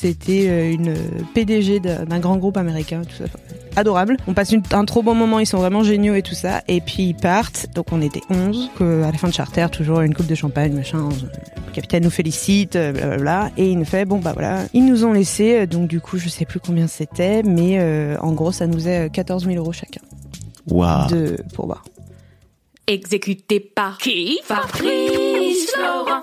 C'était euh, une PDG d'un grand groupe américain, tout ça. Adorable. On passe une- un trop bon moment, ils sont vraiment géniaux et tout ça. Et puis ils partent, donc on était 11. Que à la fin de charter, toujours une coupe de champagne, machin. Le capitaine nous félicite, euh, blablabla. Et il nous fait, bon bah voilà. Ils nous ont laissé, euh, donc du coup je sais plus combien c'était, mais euh, en gros ça nous est 14 000 euros chacun Waouh. de pourboire. Exécuté par qui? Fabrice Florent.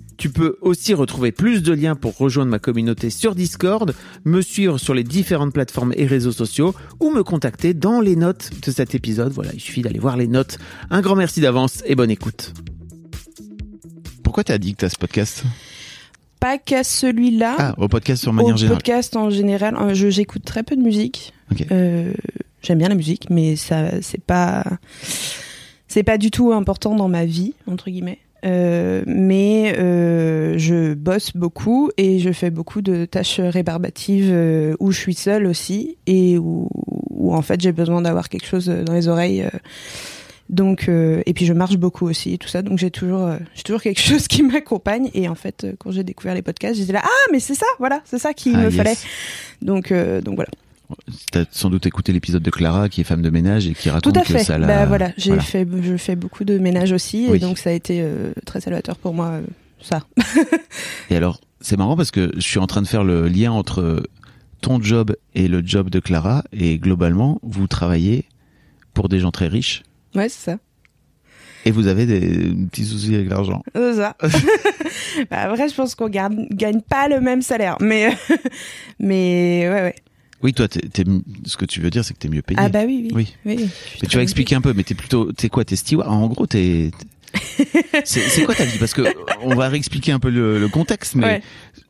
Tu peux aussi retrouver plus de liens pour rejoindre ma communauté sur Discord, me suivre sur les différentes plateformes et réseaux sociaux ou me contacter dans les notes de cet épisode. Voilà, il suffit d'aller voir les notes. Un grand merci d'avance et bonne écoute. Pourquoi t'as dit que t'as ce podcast? Pas qu'à celui-là. Ah, au podcast sur Au manière générale. podcast en général, euh, je- j'écoute très peu de musique. Ok. Euh, J'aime bien la musique, mais ça, c'est pas, c'est pas du tout important dans ma vie entre guillemets. Euh, mais euh, je bosse beaucoup et je fais beaucoup de tâches rébarbatives euh, où je suis seule aussi et où, où en fait j'ai besoin d'avoir quelque chose dans les oreilles. donc et puis je marche beaucoup aussi et tout ça donc j'ai toujours j'ai toujours quelque chose qui m'accompagne et en fait quand j'ai découvert les podcasts j'étais là ah mais c'est ça voilà c'est ça qu'il Ah, me yes. fallait donc donc voilà T'as sans doute écouté l'épisode de Clara qui est femme de ménage et qui raconte tout à que fait ça l'a. bah voilà j'ai voilà. fait je fais beaucoup de ménage aussi Oui. et donc ça a été euh, très salvateur pour moi euh, ça Et alors, c'est marrant parce que je suis en train de faire le lien entre ton job et le job de Clara et globalement, vous travaillez pour des gens très riches ouais c'est ça et vous avez des petits soucis avec l'argent. c'est ça bah, après je pense qu'on gagne pas le même salaire mais mais ouais ouais Oui, toi, ce que tu veux dire, c'est que t'es mieux payé. ah bah oui oui Oui. oui, Mais tu vas expliquer un peu, mais t'es plutôt, t'es quoi, t'es steward? En gros, t'es. c'est, c'est quoi ta vie? Parce que on va réexpliquer un peu le, le contexte, mais Ouais.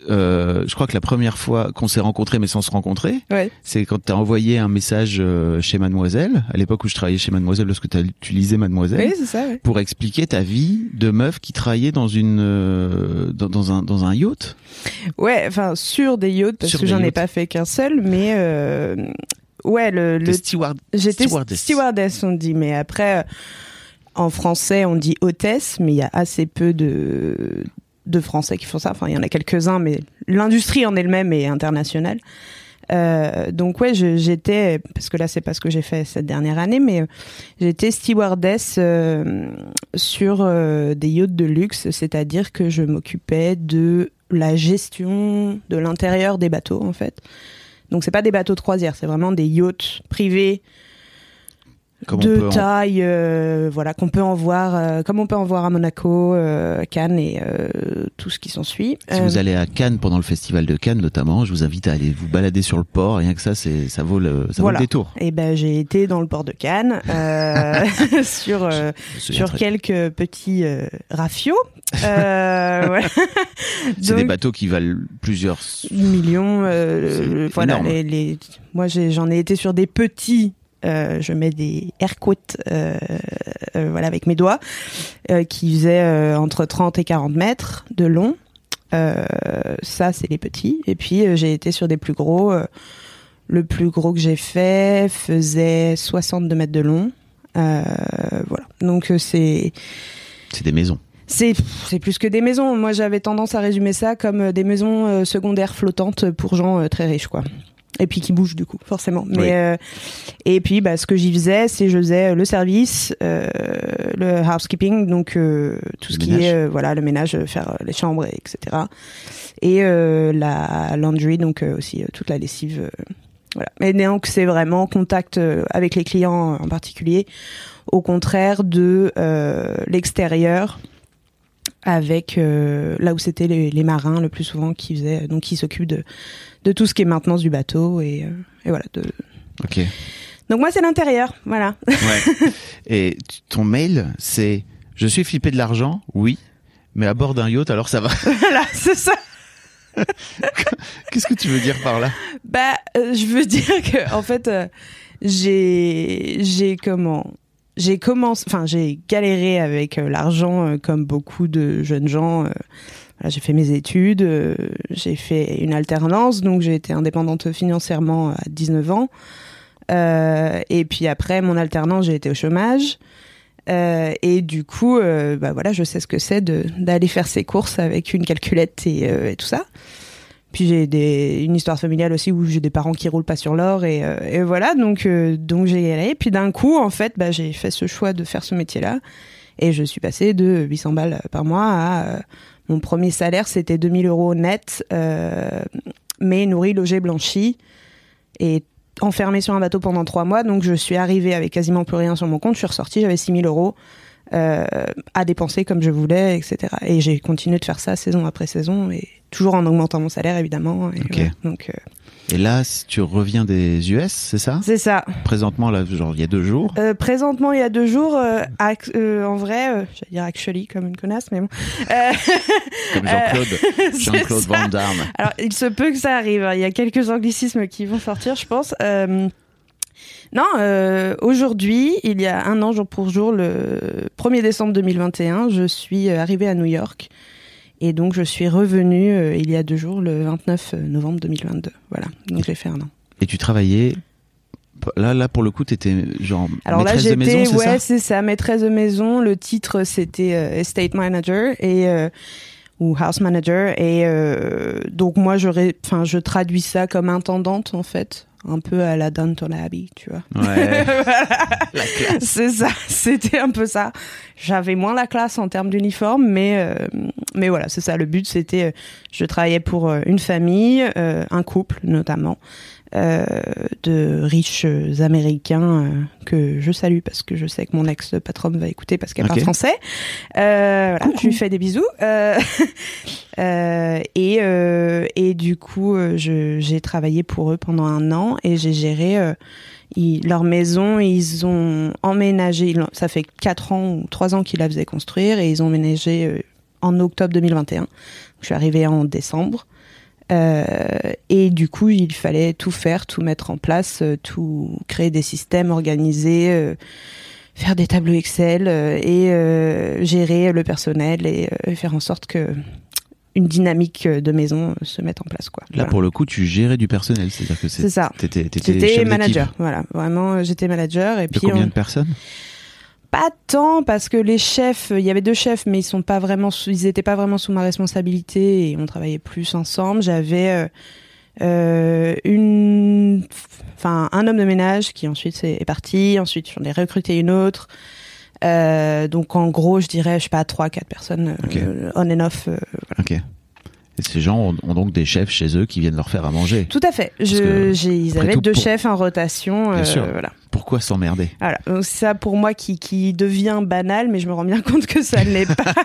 Euh, je crois que la première fois qu'on s'est rencontrés, mais sans se rencontrer, ouais c'est quand t'as envoyé un message euh, chez Mademoiselle, à l'époque où je travaillais chez Mademoiselle, lorsque tu lisais Mademoiselle, oui c'est ça ouais. pour expliquer ta vie de meuf qui travaillait dans une euh, dans, dans un dans un yacht. Ouais, enfin sur des yachts parce Sur que j'en ai pas fait qu'un seul, mais ouais le, steward. j'étais stewardess. stewardess on dit, mais après en français on dit hôtesse, mais il y a assez peu de de Français qui font ça. Enfin il y en a quelques uns, mais l'industrie en elle-même est internationale. Euh, donc ouais, j'étais parce que là c'est pas ce que j'ai fait cette dernière année, mais euh, j'étais stewardess euh, sur des yachts de luxe, c'est-à-dire que je m'occupais de la gestion de l'intérieur des bateaux en fait. Donc c'est pas des bateaux de croisière, c'est vraiment des yachts privés Comme de en- taille, euh, voilà, qu'on peut en voir, euh, comme on peut en voir à Monaco, euh, Cannes et euh, tout ce qui s'ensuit. Si Euh, vous allez à Cannes pendant le festival de Cannes notamment, je vous invite à aller vous balader sur le port. Rien que ça, c'est ça vaut le ça Voilà. vaut le détour. Et ben j'ai été dans le port de Cannes euh, sur euh, sur quelques petits euh, rafios. Euh, voilà. C'est des bateaux qui valent plusieurs. millions. euh, voilà, énorme. les, les- moi j'en ai été sur des petits. Euh, je mets des air quotes euh, euh, voilà avec mes doigts qui faisaient entre 30 et 40 mètres de long. Ça c'est les petits. Et puis j'ai été sur des plus gros. le plus gros que j'ai fait faisait 62 mètres de long. Voilà. Donc c'est C'est des maisons. c'est c'est plus que des maisons. Moi, j'avais tendance à résumer ça comme des maisons secondaires flottantes pour gens très riches, quoi. Et puis qui bouge du coup forcément. Mais Oui. euh, et puis bah, ce que j'y faisais, c'est je faisais le service, euh, le housekeeping, donc euh, tout Le ce qui ménage. est euh, voilà le ménage, euh, faire euh, les chambres, et etc. Et euh, la laundry, donc euh, aussi euh, toute la lessive. euh, voilà. Mais donc c'est vraiment contact euh, avec les clients en particulier, au contraire de euh, l'extérieur avec euh, là où c'était les, les marins le plus souvent qui faisaient donc qui s'occupent de de tout ce qui est maintenance du bateau et, euh, et voilà de... Ok. donc moi c'est l'intérieur voilà Ouais. Et ton mail, c'est je suis flippé de l'argent, oui, mais à bord d'un yacht, alors ça va. voilà c'est ça Qu'est-ce que tu veux dire par là? Bah euh, je veux dire que en fait euh, j'ai j'ai comment? J'ai commencé enfin j'ai galéré avec euh, l'argent euh, comme beaucoup de jeunes gens euh, voilà, j'ai fait mes études j'ai fait une alternance donc j'ai été indépendante financièrement à 19 ans et puis après mon alternance j'ai été au chômage et du coup, bah voilà, je sais ce que c'est d'aller faire ses courses avec une calculette et, et tout ça. Puis j'ai des une histoire familiale aussi où j'ai des parents qui roulent pas sur l'or et, euh, voilà donc euh, donc j'ai y allé. Puis d'un coup en fait, bah j'ai fait ce choix de faire ce métier-là et je suis passée de 800 balles par mois à euh, mon premier salaire c'était 2000 euros net, euh, mais nourri, logé, blanchi et enfermé sur un bateau pendant trois mois. Donc je suis arrivée avec quasiment plus rien sur mon compte. Je suis ressortie, j'avais 6000 euros à dépenser comme je voulais, etc. Et j'ai continué de faire ça saison après saison toujours en augmentant mon salaire évidemment. Et. Donc euh, Et là, si tu reviens des US, c'est ça? C'est ça. Présentement, là, genre, il y a deux jours. Euh, présentement, il y a deux jours, euh, euh, en vrai, j'allais dire actually comme une connasse, mais bon. Comme Jean-Claude, ça. Van Damme. Alors, il se peut que ça arrive. hein. Il y a quelques anglicismes qui vont sortir, je pense. Non, euh, aujourd'hui, il y a un an jour pour jour, le 1er décembre 2021, je suis arrivée à New York. Et donc, je suis revenue euh, il y a deux jours, le 29 novembre 2022. Voilà. Donc, j'ai fait un an. Et tu travaillais. Là, là, pour le coup, t'étais genre Alors là, maîtresse de j'étais, maison, c'est ouais, c'est ça, maîtresse de maison. Le titre, c'était euh, estate manager et euh, ou house manager. Et euh, donc moi, je, enfin, je traduis ça comme intendante en fait, un peu à la Downton Abbey, tu vois. Ouais. Voilà. La classe. C'est ça, c'était un peu ça. J'avais moins la classe en termes d'uniforme, mais euh, mais voilà, c'est ça. Le but, c'était, euh, je travaillais pour euh, une famille, euh, un couple notamment, euh, de riches américains euh, que je salue parce que je sais que mon ex patron va écouter parce qu'elle parle français. Euh, voilà, je lui fais des bisous. Euh, euh, et euh, et du coup, je- j'ai travaillé pour eux pendant un an et j'ai géré ils- leur maison. Ils ont emménagé. ça fait quatre ans ou trois ans qu'ils la faisaient construire et ils ont emménagé en octobre 2021. Je suis arrivée en décembre. Euh, et du coup, il fallait tout faire, tout mettre en place, euh, tout créer des systèmes, organiser, euh, faire des tableaux Excel euh, et euh, gérer le personnel et euh, faire en sorte que une dynamique de maison se mette en place. Quoi. Là, Voilà. pour le coup, tu gérais du personnel, c'est-à-dire que C'est c'est- ça. t'étais, manager, voilà, vraiment, j'étais manager et De puis combien on- de personnes? Pas tant parce que les chefs, il y avait deux chefs, mais ils sont pas vraiment, sous- ils étaient pas vraiment sous ma responsabilité et on travaillait plus ensemble. J'avais euh, euh, une, enfin un homme de ménage qui ensuite est parti. Ensuite j'en ai recruté une autre. Euh, donc en gros, je dirais, je sais pas, trois, quatre personnes euh, Ok. on and off. euh, Ok. Et ces gens ont, ont donc des chefs chez eux qui viennent leur faire à manger. tout à fait. que, Je, j'ai, ils avaient tout, deux pour- chefs en rotation. Bien euh, sûr. Voilà. Pourquoi s'emmerder? Voilà, ça pour moi qui, qui devient banal, mais je me rends bien compte que ça ne l'est pas.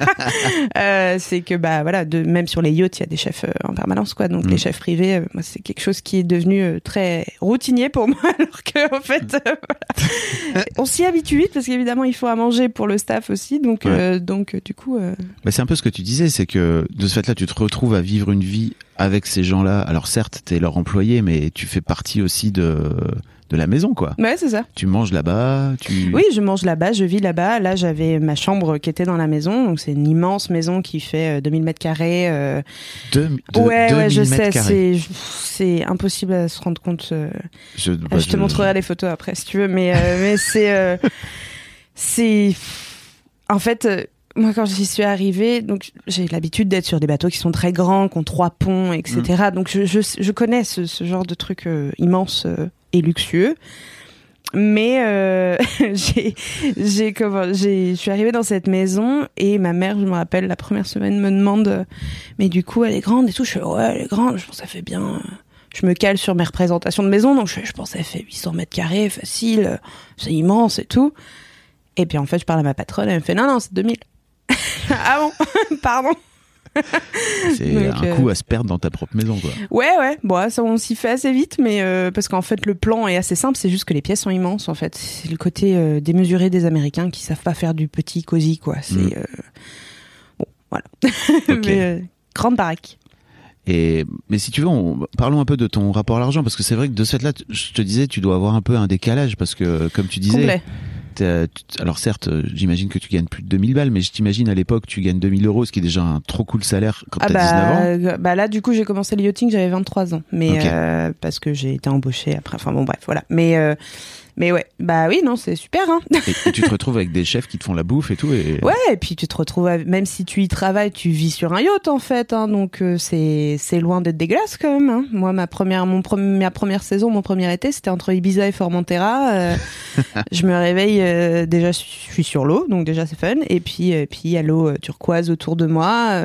Euh, c'est que bah voilà, de, même sur les yachts, il y a des chefs euh, en permanence, quoi. Donc Mm. les chefs privés, euh, moi c'est quelque chose qui est devenu très routinier pour moi, alors que en fait, voilà. on s'y habitue vite parce qu'évidemment il faut à manger pour le staff aussi, donc Ouais. donc du coup, Bah, c'est un peu ce que tu disais, c'est que de ce fait-là, tu te retrouves à vivre une vie avec ces gens-là. Alors certes, t'es leur employé, mais tu fais partie aussi de de la maison, quoi. ouais c'est ça. Tu manges là-bas, tu. Oui, je mange là-bas, je vis là-bas. Là, j'avais ma chambre qui était dans la maison, donc c'est une immense maison qui fait euh, 2000 mètres carrés. euh, ouais, ouais, 2000 je sais, c'est c'est impossible à se rendre compte. euh, Je, Euh, bah, je te montrerai les photos après si tu veux, mais euh, mais c'est euh, c'est en fait euh, moi, quand j'y suis arrivée, donc j'ai l'habitude d'être sur des bateaux qui sont très grands, qui ont trois ponts, etc. Donc je, je, je connais ce, ce genre de truc euh, immense euh, et luxueux. Mais euh, j'ai, j'ai, j'ai, je suis arrivée dans cette maison et ma mère, je me rappelle, la première semaine me demande, euh, mais du coup, elle est grande et tout. Je fais ouais, elle est grande. Je pense ça fait bien. Je me cale sur mes représentations de maison, donc je, pense elle fait 800 mètres carrés, facile, c'est immense et tout. Et puis en fait, je parle à ma patronne, elle me fait non non, c'est 2000. ah bon, pardon. C'est Donc, un euh, coup à se perdre dans ta propre maison, quoi. Ouais, ouais, bon, ça on s'y fait assez vite, mais euh, parce qu'en fait le plan est assez simple, c'est juste que les pièces sont immenses en fait. C'est le côté euh, démesuré des Américains qui savent pas faire du petit cosy quoi. C'est Mm. euh, bon, voilà. Ok. mais grande baraque. Et mais si tu veux, on, parlons un peu de ton rapport à l'argent parce que c'est vrai que de cette là, je te disais, tu dois avoir un peu un décalage parce que comme tu disais, Complet. Tu- alors certes, euh, j'imagine que tu gagnes plus de 2000 balles, mais je t'imagine à l'époque tu gagnes 2000 euros, ce qui est déjà un trop cool salaire quand Ah t'as 19 ans. bah, euh, bah là du coup j'ai commencé le yachting j'avais 23 ans. Mais euh, parce que j'ai été embauchée après. Enfin bon bref voilà. Mais euh, mais ouais bah oui non c'est super hein Et, et tu te retrouves avec des chefs qui te font la bouffe et tout. Et... Ouais, et puis tu te retrouves, avec- même si tu y travailles, tu vis sur un yacht en fait, hein, donc euh, c'est c'est loin d'être dégueulasse quand même. Hein. Moi, ma première, mon ma première saison, mon premier été, c'était entre Ibiza et Formentera. Euh, je me réveille, euh, déjà je suis sur l'eau, donc déjà c'est fun, et puis euh, puis il y a l'eau euh, turquoise autour de moi.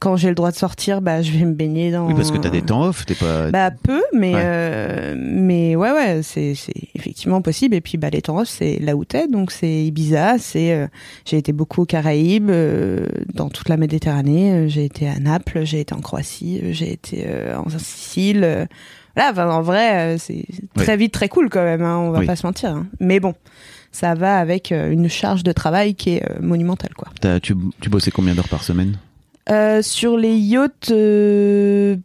Quand j'ai le droit de sortir, bah je vais me baigner dans. Oui, parce que t'as des temps off, t'es pas. Bah peu, mais Ouais. euh, mais ouais ouais, c'est c'est effectivement possible. Et puis bah les temps off, c'est là où t'es, donc c'est Ibiza. C'est euh, j'ai été beaucoup aux Caraïbes, euh, dans toute la Méditerranée. euh, J'ai été à Naples, j'ai été en Croatie, euh, j'ai été euh, en Sicile. euh, Là, enfin, en vrai, c'est très vite très cool quand même. Hein, on va Oui. pas se mentir. hein. Mais bon, ça va avec une charge de travail qui est monumentale quoi. t'as- tu, tu bossais combien d'heures par semaine? Euh, sur les yachts, euh,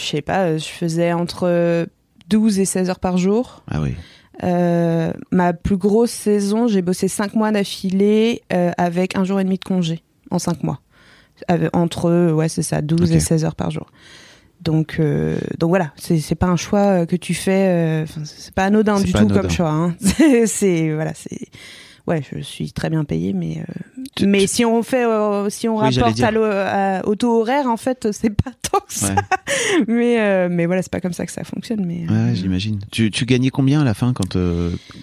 je sais pas, euh, je faisais entre 12 et 16 heures par jour. Ah oui. Euh, ma plus grosse saison, j'ai bossé 5 mois d'affilée avec un jour et demi de congé en 5 mois. Entre, ouais, c'est ça, 12 Ok. et 16 heures par jour. Donc, euh, donc voilà, c'est pas un choix que tu fais, euh, c'est pas anodin du pas tout anodin. comme choix. Hein. C'est voilà, c'est ouais, je suis très bien payée, mais euh, Tu- mais tu- si on fait, euh, si on Oui, rapporte à au taux horaire, en fait, c'est pas tant que ça. Ouais. Mais euh, mais voilà, c'est pas comme ça que ça fonctionne. Mais euh, Ouais, j'imagine. Tu, tu gagnais combien à la fin quand,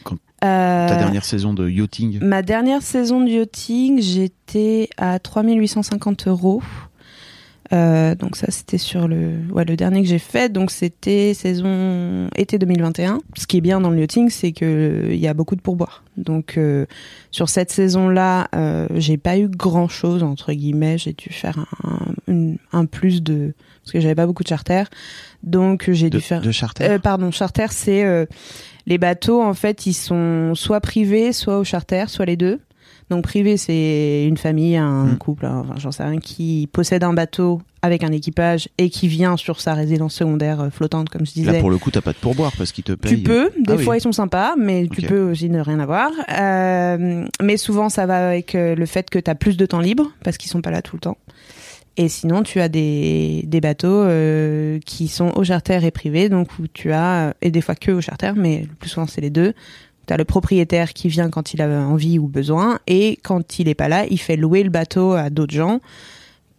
quand ta dernière saison de yachting? Ma dernière saison de yachting, j'étais à 3850 euros. Euh, donc ça c'était sur le ouais, le dernier que j'ai fait. Donc c'était saison été 2021 ce qui est bien dans le yachting c'est que euh, il y a beaucoup de pourboires. Donc euh, sur cette saison là euh, j'ai pas eu grand chose entre guillemets. J'ai dû faire un, une- un plus de parce que j'avais pas beaucoup de charter donc j'ai de, dû faire de charter euh, pardon, charter, c'est euh, les bateaux en fait, ils sont soit privés, soit au charter, soit les deux. Donc privé, c'est une famille, un Mm. couple, hein, enfin, j'en sais rien, qui possède un bateau avec un équipage et qui vient sur sa résidence secondaire euh, flottante, comme je disais. Là, pour le coup, t'as pas de pourboire parce qu'ils te payent. Tu peux, des Ah oui. fois ils sont sympas, mais tu peux aussi ne rien avoir. Euh, mais souvent ça va avec euh, le fait que tu as plus de temps libre, parce qu'ils sont pas là tout le temps. Et sinon, tu as des, des bateaux euh, qui sont au charter et privé, donc où tu as, et des fois que au charter, mais le plus souvent c'est les deux. Tu as le propriétaire qui vient quand il a envie ou besoin, et quand il est pas là, il fait louer le bateau à d'autres gens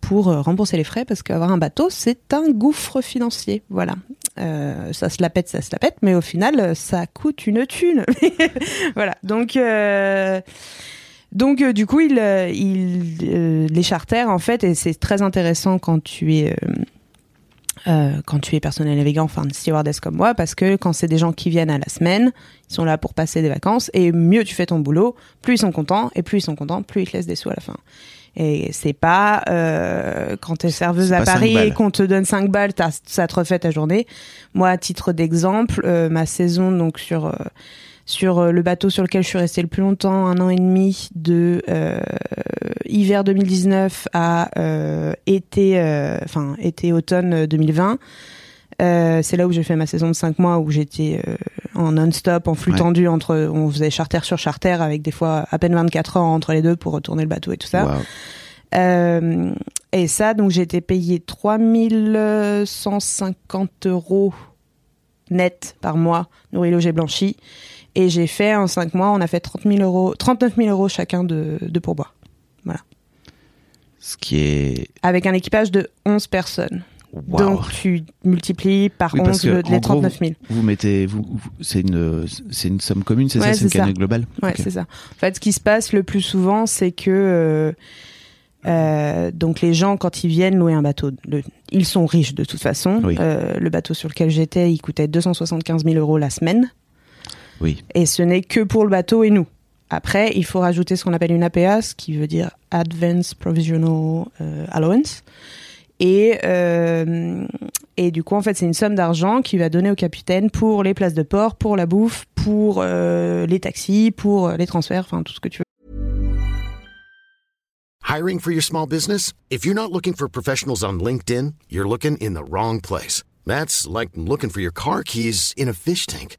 pour euh, rembourser les frais, parce qu'avoir un bateau, c'est un gouffre financier. Voilà. Euh, ça se la pète, ça se la pète, mais au final, ça coûte une thune. voilà. Donc, euh, du coup, il, les charters, en fait, et c'est très intéressant quand tu es euh, quand tu es personnel navigant, enfin stewardess comme moi, parce que quand c'est des gens qui viennent à la semaine, ils sont là pour passer des vacances, et mieux tu fais ton boulot, plus ils sont contents, et plus ils sont contents, plus ils te laissent des sous à la fin. Et c'est pas euh, quand t'es serveuse à Paris et qu'on te donne 5 balles, ça te refait ta journée. Moi, à titre d'exemple, euh, ma saison donc sur euh, sur euh, le bateau sur lequel je suis restée le plus longtemps, un an et demi, de euh, hiver 2019 à euh, été, enfin été automne 2020. Euh, c'est là où j'ai fait ma saison de 5 mois où j'étais en non-stop, en flux Ouais. tendu entre, on faisait charter sur charter avec des fois à peine 24 heures entre les deux pour retourner le bateau et tout ça. Euh, et ça, donc j'ai été payé 3150 euros net par mois, nourri, logé, blanchi. Et j'ai fait en 5 mois, on a fait 30 000 euros, 39 000 euros chacun de, de pourboire. Ce qui est. avec un équipage de 11 personnes. Waouh. Donc tu multiplies par Oui, parce 11 que, le- les gros, 39 000. Vous mettez, vous, vous- c'est une, c'est une somme commune, c'est Ouais, ça, c'est une ça. globale? Ouais, Ok. c'est ça. En fait, ce qui se passe le plus souvent, c'est que euh, euh, donc les gens, quand ils viennent louer un bateau, le- ils sont riches de toute façon. Oui. Euh, le bateau sur lequel j'étais, il coûtait 275 000 euros la semaine. Oui. Et ce n'est que pour le bateau et nous. Après, il faut rajouter ce qu'on appelle une APA, ce qui veut dire Advance Provisional euh, Allowance. Et, euh, et du coup, en fait, c'est une somme d'argent qu'il va donner au capitaine pour les places de port, pour la bouffe, pour euh, les taxis, pour euh, les transferts, enfin tout ce que tu veux. Hiring for your small business? If you're not looking for professionals on LinkedIn, you're looking in the wrong place. That's like looking for your car keys in a fish tank.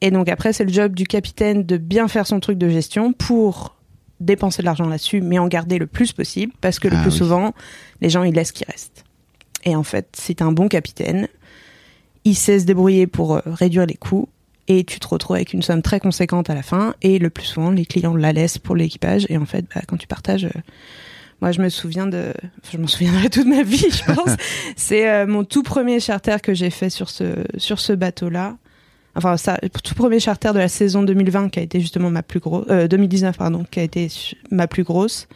Et donc après, c'est le job du capitaine de bien faire son truc de gestion pour dépenser de l'argent là-dessus, mais en garder le plus possible, parce que le Ah plus oui. souvent, les gens, ils laissent ce qui reste. Et en fait, t'es un bon capitaine, il sait se débrouiller pour euh, réduire les coûts, et tu te retrouves avec une somme très conséquente à la fin, et le plus souvent, les clients la laissent pour l'équipage, et en fait, bah, quand tu partages... euh, moi, je me souviens de, enfin, je m'en souviendrai toute ma vie, je pense. C'est euh, mon tout premier charter que j'ai fait sur ce sur ce bateau-là. Enfin, ça, tout premier charter de la saison 2020 qui a été justement ma plus grosse, euh, 2019 pardon, qui a été ma plus grosse.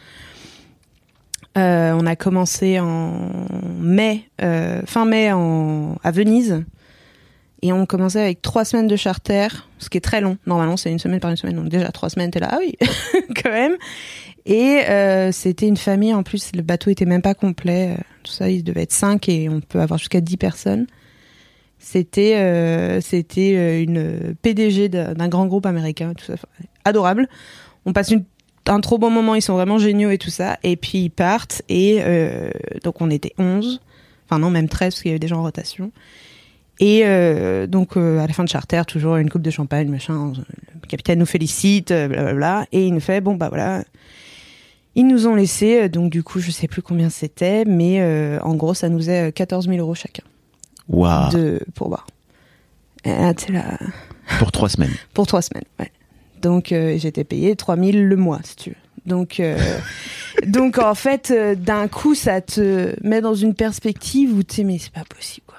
Euh, on a commencé en mai, euh, fin mai en, à Venise. Et on commençait avec trois semaines de charter, ce qui est très long. Normalement, c'est une semaine par une semaine. Donc déjà, trois semaines, t'es là, ah oui, quand même. Et euh, c'était une famille, en plus, le bateau était même pas complet. euh, Tout ça, il devait être cinq et on peut avoir jusqu'à 10 personnes. C'était euh, c'était euh, une PDG d'un grand groupe américain, tout ça, adorable. On passe une, un trop bon moment, ils sont vraiment géniaux et tout ça. Et puis ils partent et euh, donc on était 11, enfin non même 13 parce qu'il y avait des gens en rotation. Et euh, donc euh, à la fin de charter, toujours une coupe de champagne, machin. Le capitaine nous félicite, euh, blablabla, et il nous fait bon bah voilà. Ils nous ont laissé, euh, donc du coup je sais plus combien c'était, mais euh, en gros ça nous est 14 000 euros chacun De pourboire. Et là, t'es là, Pour trois semaines. pour trois semaines, ouais. Donc euh, j'étais payé 3000 le mois, si tu veux. Donc, euh, donc en fait, euh, d'un coup, ça te met dans une perspective où tu sais, mais c'est pas possible, quoi.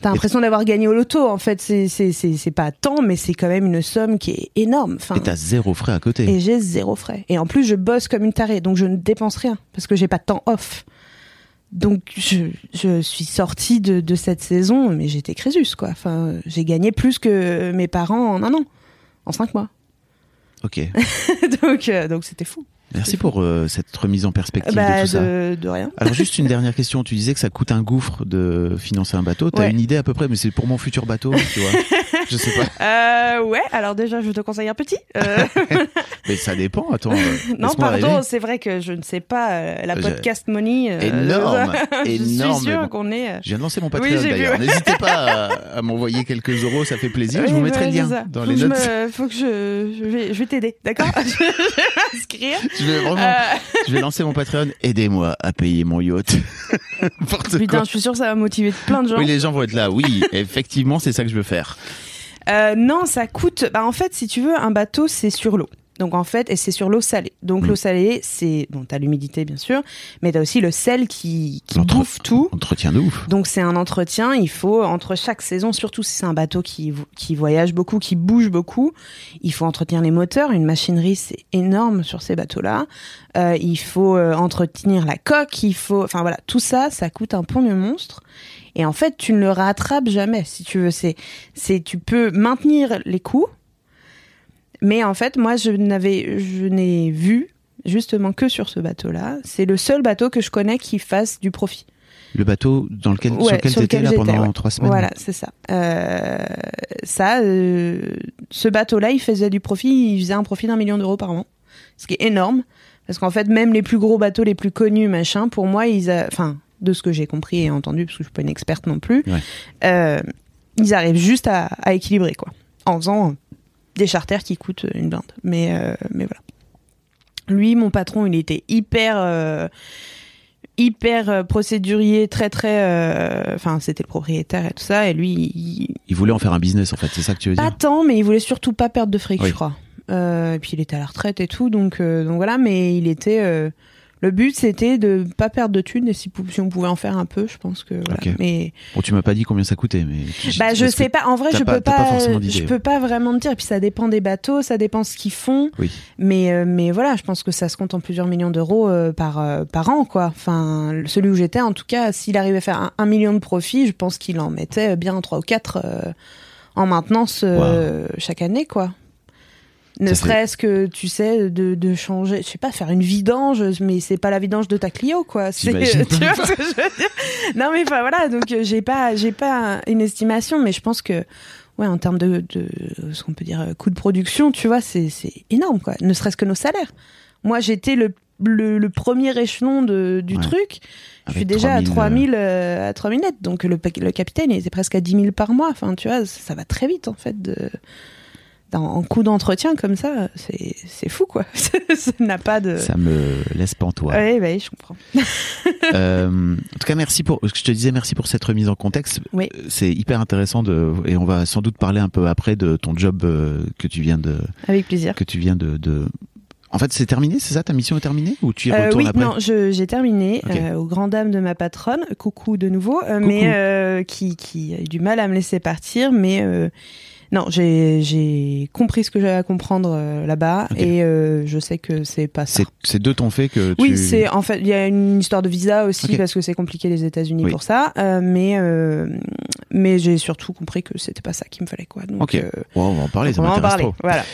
T'as l'impression d'avoir gagné au loto, en fait. C'est, c'est, c'est, c'est pas tant, mais c'est quand même une somme qui est énorme. Enfin, Et t'as zéro frais à côté. et j'ai zéro frais. Et en plus, je bosse comme une tarée, donc je ne dépense rien parce que j'ai pas de temps off. Donc je, je suis sortie de, de cette saison, mais j'étais Crésus, quoi. Enfin, j'ai gagné plus que mes parents en un an, en cinq mois. Ok. donc euh, donc c'était fou. Merci pour euh, cette remise en perspective de Bah, tout ça. de, de rien. Alors juste une dernière question. Tu disais que ça coûte un gouffre de financer un bateau. T'as Ouais. une idée à peu près, mais c'est pour mon futur bateau, tu vois. Je sais pas. Euh, ouais, alors déjà, je te conseille un petit. Euh, Mais ça dépend. Attends. euh, non, pardon, c'est vrai que je ne sais pas euh, la Je- podcast money. euh, Énorme, je énorme, suis mais sûre bon. qu'on est. Je viens de lancer mon Oui, Patreon vu, d'ailleurs. N'hésitez pas à, à m'envoyer quelques euros, ça fait plaisir. je Oui, vous mettrai le lien ça. dans faut les je notes. me- faut que je, je vais, je vais t'aider, d'accord? Parce s'inscrire. Je vais vraiment, je vais lancer mon Patreon. Aidez-moi à payer mon yacht. Putain, quoi. je suis sûre que ça va motiver plein de gens. Oui, les gens vont être là. Oui, effectivement, c'est ça que je veux faire. Euh, non, ça coûte. Bah, en fait, si tu veux, un bateau, c'est sur l'eau. Donc en fait, et c'est sur l'eau salée. Donc Mm. l'eau salée, c'est bon, t'as l'humidité bien sûr, mais t'as aussi le sel qui, qui bouffe tout. Entretien de ouf. Donc c'est un entretien. Il faut entre chaque saison, surtout si c'est un bateau qui qui voyage beaucoup, qui bouge beaucoup, il faut entretenir les moteurs. Une machinerie, c'est énorme sur ces bateaux-là. Euh, il faut euh, entretenir la coque. Il faut, enfin voilà, tout ça, ça coûte un pognon monstre. Et en fait, tu ne le rattrapes jamais, si tu veux. C'est, c'est, tu peux maintenir les coûts, mais en fait, moi, je n'avais, je n'ai vu justement que sur ce bateau-là. C'est le seul bateau que je connais qui fasse du profit. Le bateau dans lequel, sur lequel sur lequel là pendant ouais. trois semaines. Voilà, c'est ça. Euh, ça, euh, ce bateau-là, il faisait du profit, il faisait un profit d'un million d'euros par an, ce qui est énorme, parce qu'en fait, même les plus gros bateaux, les plus connus, machin, pour moi, ils, enfin, de ce que j'ai compris et entendu, parce que je suis pas une experte non plus, Ouais. euh, ils arrivent juste à, à équilibrer, quoi, en faisant des charters qui coûtent une blinde. Mais, euh, mais voilà. Lui, mon patron, il était hyper. euh, hyper euh, procédurier, très très, enfin c'était le propriétaire et tout ça, et lui, il, Il voulait en faire un business, en fait. C'est ça que tu veux pas dire tant, mais il voulait surtout pas perdre de fric, Oui. je crois. Et puis il était à la retraite et tout, donc donc voilà, mais il était. Le but c'était de pas perdre de thunes et si, on pouvait en faire un peu, je pense que voilà. Mais Bon, tu m'as pas dit combien ça coûtait, mais. bah je sais pas. En vrai, je peux pas. je peux pas vraiment te dire. Et puis ça dépend des bateaux, ça dépend ce qu'ils font. Oui. Mais euh, mais voilà, je pense que ça se compte en plusieurs millions d'euros euh, par euh, par an, quoi. Enfin, celui où j'étais, en tout cas, s'il arrivait à faire un, un million de profit, je pense qu'il en mettait bien trois ou quatre en maintenance chaque année, quoi. Ne serait-ce que, tu sais, de, de changer, je sais pas, faire une vidange, mais c'est pas la vidange de ta Clio, quoi. C'est, tu vois ce que je veux dire? Non, mais enfin, voilà, donc euh, j'ai pas, j'ai pas une estimation, mais je pense que, ouais, en termes de, de ce qu'on peut dire, euh, coût de production, tu vois, c'est, c'est énorme, quoi. Ne serait-ce que nos salaires. Moi, j'étais le, le, le premier échelon de, du Ouais. truc. Je suis déjà 3000, à 3000, euh, à 3000 net. Donc, le, le capitaine, il était presque à 10 000 par mois. Enfin, tu vois, ça, va très vite, en fait, de, en coût d'entretien comme ça. C'est, fou, quoi. ça n'a pas de. Ça me laisse pantois. Bah, je comprends. Euh, en tout cas, merci pour. Je te disais merci pour cette remise en contexte. Oui. Euh, C'est hyper intéressant de et on va sans doute parler un peu après de ton job euh, que tu viens de Avec plaisir. que tu viens de. de... En fait, c'est terminé, c'est ça? Ta mission est terminée? Ou tu y Euh, retournes oui, après? non, j'ai terminé Ok. euh, aux grandes dames de ma patronne, coucou de nouveau, euh, Coucou. mais euh, qui, qui a eu du mal à me laisser partir, mais euh, non, j'ai compris ce que j'avais à comprendre euh, là-bas et euh, je sais que c'est pas ça. C'est c'est de ton fait que tu. Oui, c'est en fait il y a une histoire de visa aussi parce que c'est compliqué les États-Unis Oui. pour ça, euh, mais mais j'ai surtout compris que c'était pas ça qu'il me fallait quoi. Donc Ok. on va en parler, ça m'intéresse trop. Voilà.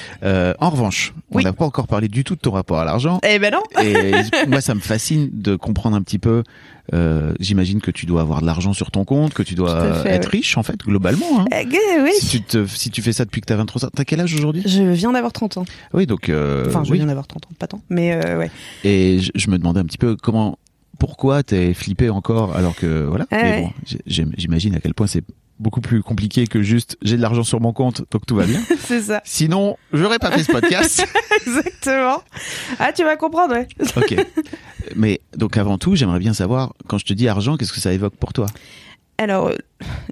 En revanche, Oui. on n'a pas encore parlé du tout de ton rapport à l'argent. Eh ben non. Et moi, ça me fascine de comprendre un petit peu. euh, J'imagine que tu dois avoir de l'argent sur ton compte, que tu dois fait, être riche en fait globalement. Hein. Eh, oui. Si tu te, si tu fais ça depuis que t'as 23 ans, t'as quel âge aujourd'hui? Je viens d'avoir 30 ans. Oui, donc euh, Enfin, je oui. viens d'avoir 30 ans, pas tant. Mais euh, ouais. Et je, je me demandais un petit peu comment, pourquoi t'es flippé encore alors que voilà. Ah ouais. bon, j'imagine à quel point c'est beaucoup plus compliqué que juste j'ai de l'argent sur mon compte donc tout va bien. c'est ça. Sinon, j'aurais pas fait ce podcast. Exactement. Ah, tu vas comprendre, ouais. ok. Mais donc avant tout, j'aimerais bien savoir quand je te dis argent, qu'est-ce que ça évoque pour toi? Alors, euh,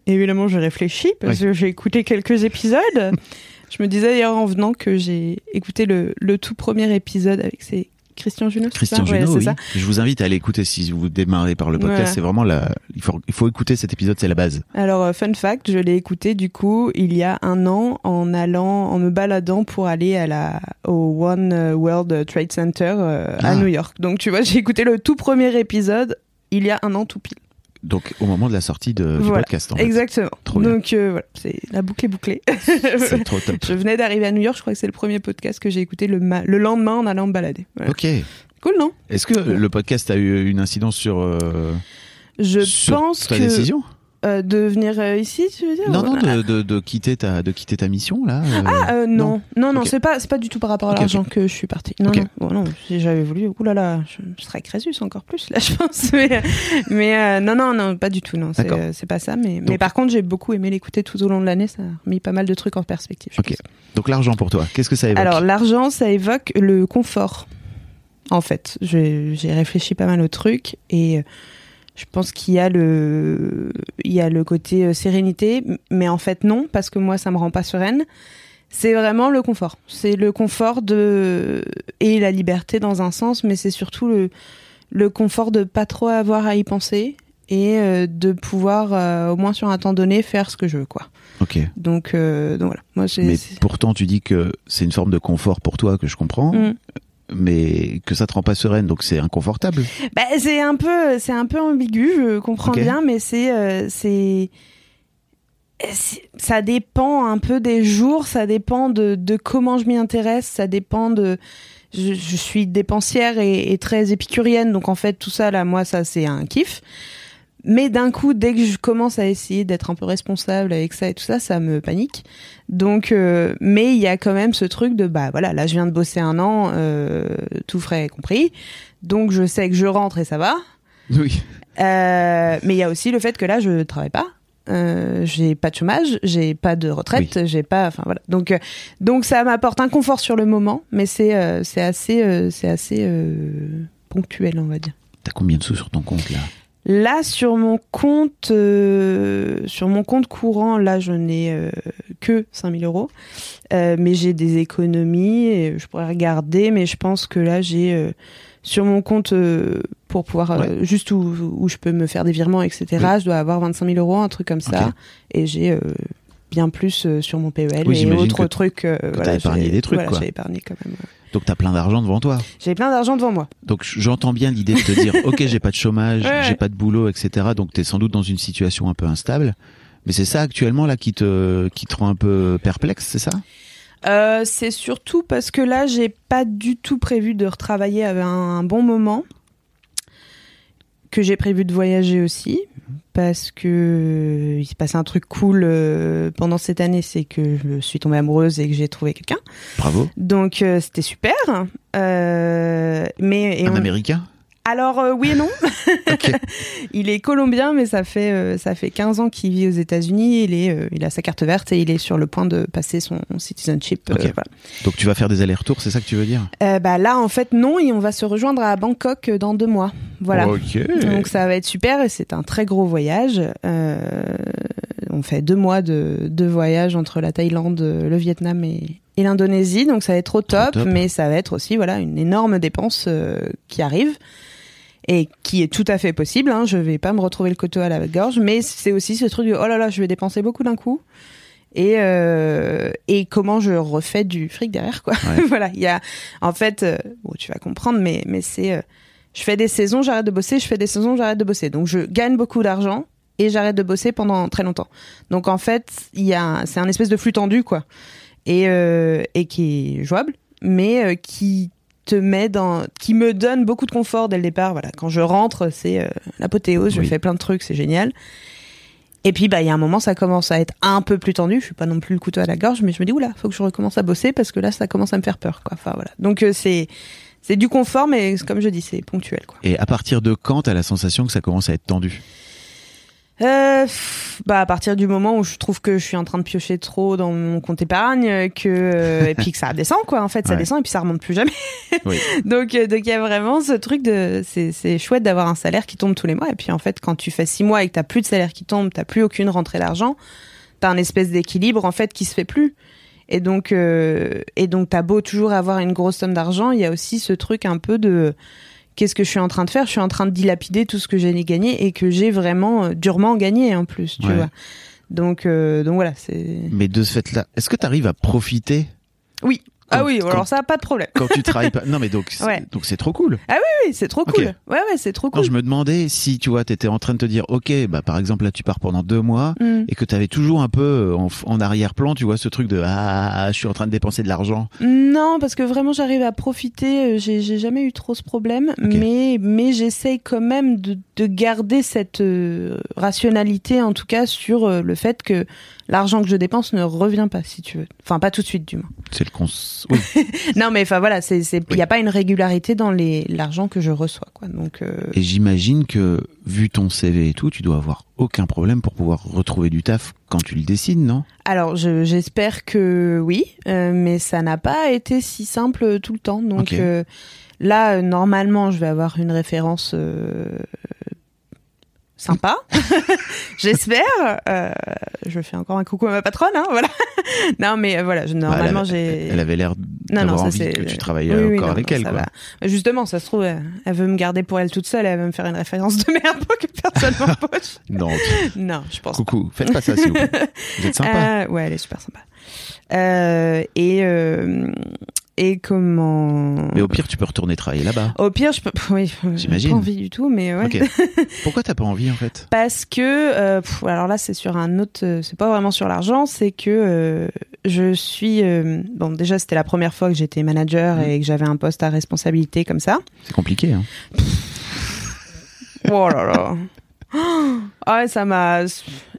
évidemment, je réfléchis parce que j'ai écouté quelques épisodes. je me disais d'ailleurs en venant que j'ai écouté le, le tout premier épisode avec ces Christian Junot. Christian Ouais, Junot, c'est oui. ça. Je vous invite à aller écouter si vous démarrez par le podcast. Voilà. C'est vraiment la. Il faut, il faut écouter cet épisode, c'est la base. Alors, euh, fun fact, je l'ai écouté du coup il y a un an en allant, en me baladant pour aller à la au One World Trade Center euh, à Ah. New York. Donc tu vois, j'ai écouté le tout premier épisode il y a un an tout pile. Donc au moment de la sortie de, du Voilà. podcast. En fait. Exactement. Trop. Donc euh, voilà, c'est la boucle est bouclée. C'est trop top. Je venais d'arriver à New York, je crois que c'est le premier podcast que j'ai écouté le, le lendemain en allant me balader. Voilà. Ok. Cool, non? Est-ce que le podcast a eu une incidence sur, euh, Je sur pense ta que décision? Euh, de venir euh, ici, tu veux dire Non, non, Ah, de, de, de quitter ta de quitter ta mission là. euh, Ah non, non, non, c'est pas, du tout par rapport à l'argent que je suis partie. Non, non, bon, non, si j'avais voulu, oulala, je, je serais Crésus encore plus là, je pense. Mais, mais non, non, non, pas du tout, non, c'est, pas ça. Mais, Donc- mais par contre, j'ai beaucoup aimé l'écouter tout au long de l'année, ça a mis pas mal de trucs en perspective. Ok. pense. Donc l'argent pour toi, qu'est-ce que ça évoque? Alors l'argent, ça évoque le confort. en fait. J'ai réfléchi pas mal au truc et je pense qu'il y a le, il y a le côté euh, sérénité, mais en fait non, parce que moi ça me rend pas sereine. C'est vraiment le confort. C'est le confort de et la liberté dans un sens, mais c'est surtout le le confort de pas trop avoir à y penser et euh, de pouvoir euh, au moins sur un temps donné faire ce que je veux quoi. Ok. Donc donc voilà. Moi Mais pourtant, tu dis que c'est une forme de confort pour toi que je comprends, Mm. Mais que ça te rend pas sereine, donc c'est inconfortable. Bah, c'est un peu, c'est un peu ambigu, je comprends bien, mais c'est, euh, c'est, c'est- ça dépend un peu des jours, ça dépend de, de comment je m'y intéresse, ça dépend de. Je, je suis dépensière et, et très épicurienne, donc en fait tout ça là, moi ça c'est un kiff. Mais d'un coup, dès que je commence à essayer d'être un peu responsable avec ça et tout ça, ça me panique. Donc, euh, mais il y a quand même ce truc de bah voilà, là je viens de bosser un an, euh, tout frais compris. Donc je sais que je rentre et ça va. Oui. Euh, mais il y a aussi le fait que là je travaille pas. Euh, j'ai pas de chômage, j'ai pas de retraite, j'ai pas, enfin voilà. Donc euh, donc ça m'apporte un confort sur le moment, mais c'est euh, c'est assez c'est assez ponctuel on va dire. T'as combien de sous sur ton compte là? Là sur mon compte euh, sur mon compte courant là je n'ai euh, que 5000 euros, Euh, mais j'ai des économies et je pourrais regarder, mais je pense que là j'ai euh, sur mon compte euh, pour pouvoir euh, Ouais. juste où, où je peux me faire des virements etc. Je dois avoir 25 000 euros un truc comme ça et j'ai euh, bien plus euh, sur mon PEL Oui, et autres que- trucs. euh, t'as voilà, épargné des trucs, voilà, quoi. J'ai épargné quand même. Donc t'as plein d'argent devant toi. J'ai plein d'argent devant moi. Donc j'entends bien l'idée de te dire, ok, j'ai pas de chômage, Ouais, j'ai ouais. pas de boulot, etc. Donc t'es sans doute dans une situation un peu instable. Mais c'est ça actuellement là qui te qui te rend un peu perplexe, c'est ça? Euh, c'est surtout parce que là, j'ai pas du tout prévu de retravailler à un, un bon moment. Que j'ai prévu de voyager aussi. Parce que euh, il se passe un truc cool euh, pendant cette année, c'est que je suis tombée amoureuse et que j'ai trouvé quelqu'un. Bravo. Donc euh, c'était super. Euh, mais et un on- Américain? Alors euh, oui et non. Il est colombien, mais ça fait euh, ça fait 15 ans qu'il vit aux États-Unis. Il est euh, il a sa carte verte et il est sur le point de passer son citizenship. voilà. Donc tu vas faire des allers-retours, c'est ça que tu veux dire? Bah là en fait non et on va se rejoindre à Bangkok dans deux mois. Voilà. Donc ça va être super et c'est un très gros voyage. On fait deux mois de, de voyage entre la Thaïlande, le Vietnam et, et l'Indonésie. Donc ça va être au top, top. mais ça va être aussi voilà une énorme dépense qui arrive et qui est tout à fait possible. Hein. Je vais pas me retrouver le couteau à la gorge, mais c'est aussi ce truc de oh là là, je vais dépenser beaucoup d'un coup. Et, euh, et comment je refais du fric derrière quoi. Ouais. voilà, il y a en fait euh, bon, tu vas comprendre mais mais c'est euh, je fais des saisons, j'arrête de bosser, je fais des saisons, j'arrête de bosser. Donc je gagne beaucoup d'argent et j'arrête de bosser pendant très longtemps. Donc en fait, il y a c'est un espèce de flux tendu quoi. Et et qui est jouable mais qui te met dans qui me donne beaucoup de confort dès le départ. Voilà. Quand je rentre c'est euh, l'apothéose je Oui. fais plein de trucs c'est génial. Et puis bah il y a un moment ça commence à être un peu plus tendu. Je suis pas non plus le couteau à la gorge mais je me dis oula faut que je recommence à bosser parce que là ça commence à me faire peur quoi. Enfin voilà. Donc euh, c'est c'est du confort mais comme je dis c'est ponctuel quoi. Et à partir de quand t'as la sensation que ça commence à être tendu? Euh, bah à partir du moment où je trouve que je suis en train de piocher trop dans mon compte épargne, que euh, et puis que ça descend quoi. En fait, ça Ouais. descend et puis ça remonte plus jamais. Oui. donc euh, donc il y a vraiment ce truc de c'est c'est chouette d'avoir un salaire qui tombe tous les mois et puis en fait quand tu fais six mois et que t'as plus de salaire qui tombe, t'as plus aucune rentrée d'argent, t'as un espèce d'équilibre en fait qui se fait plus. Et donc euh, et donc t'as beau toujours avoir une grosse somme d'argent, il y a aussi ce truc un peu de qu'est-ce que je suis en train de faire? Je suis en train de dilapider tout ce que j'ai gagné et que j'ai vraiment euh, durement gagné en plus, tu Ouais. vois. Donc, euh, donc voilà, c'est. Mais de ce fait-là, est-ce que t'arrives à profiter Oui. Ah Quand- oui, quand- alors ça, pas de problème. quand tu travailles pas Non mais donc Ouais. donc c'est trop cool. Oui, c'est trop cool. Ouais, ouais, c'est trop cool. je me demandais si tu vois, t'étais en train de te dire, ok, bah par exemple là tu pars pendant deux mois Mm. et que t'avais toujours un peu euh, en, en arrière-plan, tu vois, ce truc de ah, je suis en train de dépenser de l'argent. Non, parce que vraiment j'arrive à profiter. euh, J'ai j'ai jamais eu trop ce problème, mais mais j'essaye quand même de, de garder cette euh, rationalité, en tout cas sur euh, le fait que l'argent que je dépense ne revient pas, si tu veux. Enfin, pas tout de suite, du moins. C'est le cons. Oui. Non, mais enfin voilà, il Oui. y a pas une régularité dans les l'argent que je reçois, quoi. Donc euh, Et j'imagine que vu ton CV et tout, tu dois avoir aucun problème pour pouvoir retrouver du taf quand tu le décides, non? Alors, je- j'espère que oui, euh, mais ça n'a pas été si simple tout le temps. Donc euh, Là, euh, normalement, je vais avoir une référence euh, sympa, j'espère. Euh, je fais encore un coucou à ma patronne, hein, voilà. non, mais euh, voilà, je- Bah, normalement, j'ai. elle avait l'air d'avoir envie que tu travailles Oui, euh, oui, encore non, avec non, elle. Quoi. va. Justement, ça se trouve, elle, elle veut me garder pour elle toute seule, elle va me faire une référence de merde pour que personne m'embauche. Non, non, je pense coucou, faites pas ça s'il vous plaît. Vous êtes sympa. Euh, ouais, elle est super sympa. Euh, et et comment Mais au pire, tu peux retourner travailler là-bas. Au pire, je peux. Oui, j'ai J'imagine. pas envie du tout, mais ouais. Ok. Pourquoi t'as pas envie en fait? Parce que, euh, pff, alors là, c'est sur un autre. euh, C'est pas vraiment sur l'argent, c'est que euh, je suis. euh, bon, déjà, c'était la première fois que j'étais manager Mhm. et que j'avais un poste à responsabilité comme ça. C'est compliqué. Hein. Oh là là. Ah ouais, ça m'a. Je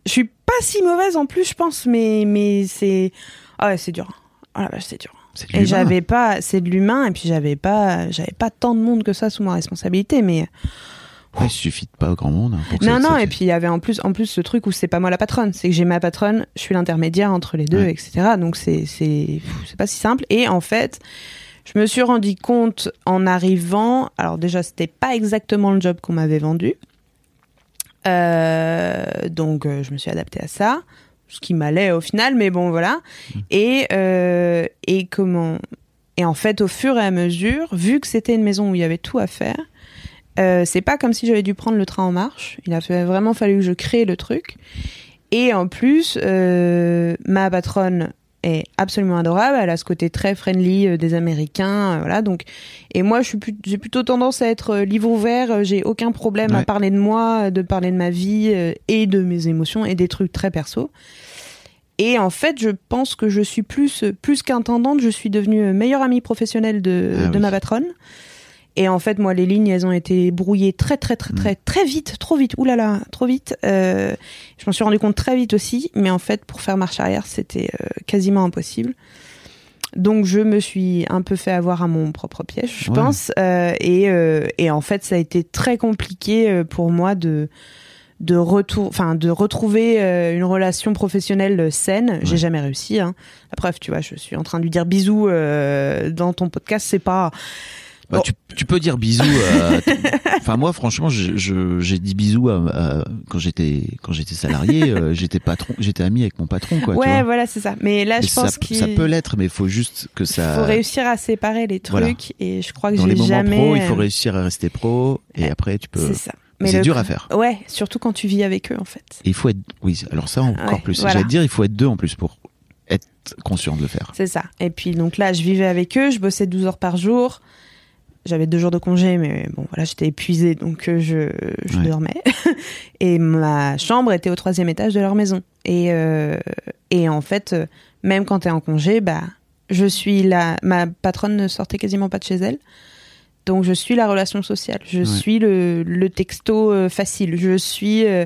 suis pas si mauvaise en plus, je pense, mais mais c'est. Ah ouais, c'est dur. Ah la vache, c'est dur. C'est Et j'avais pas, c'est de l'humain, et puis j'avais pas, j'avais pas tant de monde que ça sous ma responsabilité, mais Ouais, il suffit de pas grand monde. hein, pour non non, et puis il y avait en plus, en plus ce truc où c'est pas moi la patronne, c'est que j'ai ma patronne, je suis l'intermédiaire entre les deux, Ouais. etc. Donc c'est c'est c'est pas si simple. Et en fait, je me suis rendu compte en arrivant, alors déjà c'était pas exactement le job qu'on m'avait vendu, Euh, donc euh, je me suis adaptée à ça, ce qui m'allait au final, mais bon voilà. Et euh, et comment et en fait, au fur et à mesure, vu que c'était une maison où il y avait tout à faire, euh, c'est pas comme si j'avais dû prendre le train en marche. Il a vraiment fallu que je crée le truc. Et en plus, euh, ma patronne est absolument adorable. Elle a ce côté très friendly euh, des Américains, euh, voilà. Donc, et moi, je suis plus- j'ai plutôt tendance à être euh, livre ouvert. J'ai aucun problème à parler de moi, de parler de ma vie et de mes émotions et des trucs très perso. Et en fait, je pense que je suis plus plus qu'intendante, je suis devenue meilleure amie professionnelle de, Ah de oui. ma patronne. Et en fait, moi, les lignes, elles ont été brouillées très, très, très, très, très vite, trop vite. Ouh là là, trop vite. Euh, je m'en suis rendu compte très vite aussi, mais en fait, pour faire marche arrière, c'était euh, quasiment impossible. Donc, je me suis un peu fait avoir à mon propre piège, je Ouais. pense. Euh, et, et en fait, ça a été très compliqué pour moi de de retour, enfin de retrouver euh, une relation professionnelle saine. J'ai jamais réussi. Hein. La preuve, tu vois, je suis en train de lui dire bisous euh, dans ton podcast. C'est pas Bah, Bon. tu, tu peux dire bisous. à- Enfin moi, franchement, je- je- j'ai dit bisous à, à- quand j'étais quand j'étais salarié. euh, j'étais patron, j'étais ami avec mon patron, quoi. tu ouais, vois. voilà, c'est ça. Mais là, Mais je pense qu'il ça peut l'être, mais il faut juste que ça. faut réussir à séparer les trucs. Voilà. Et je crois que j'ai jamais. pro, il faut euh, réussir à rester pro, et Ouais. après tu peux. C'est ça. Mais c'est dur à faire. Ouais, surtout quand tu vis avec eux, en fait. Et il faut être. Oui, alors ça encore Ouais, plus. voilà. J'allais te dire, il faut être deux en plus pour être conscient de le faire. C'est ça. Et puis donc là, je vivais avec eux, je bossais 12 heures par jour. J'avais deux jours de congé, mais bon, voilà, j'étais épuisée, donc euh, je, je Ouais. dormais. et ma chambre était au troisième étage de leur maison. Et, euh, et en fait, même quand t'es en congé, bah, je suis là. Ma patronne ne sortait quasiment pas de chez elle. Donc je suis la relation sociale, je Ouais. suis le, le texto euh, facile, je suis euh,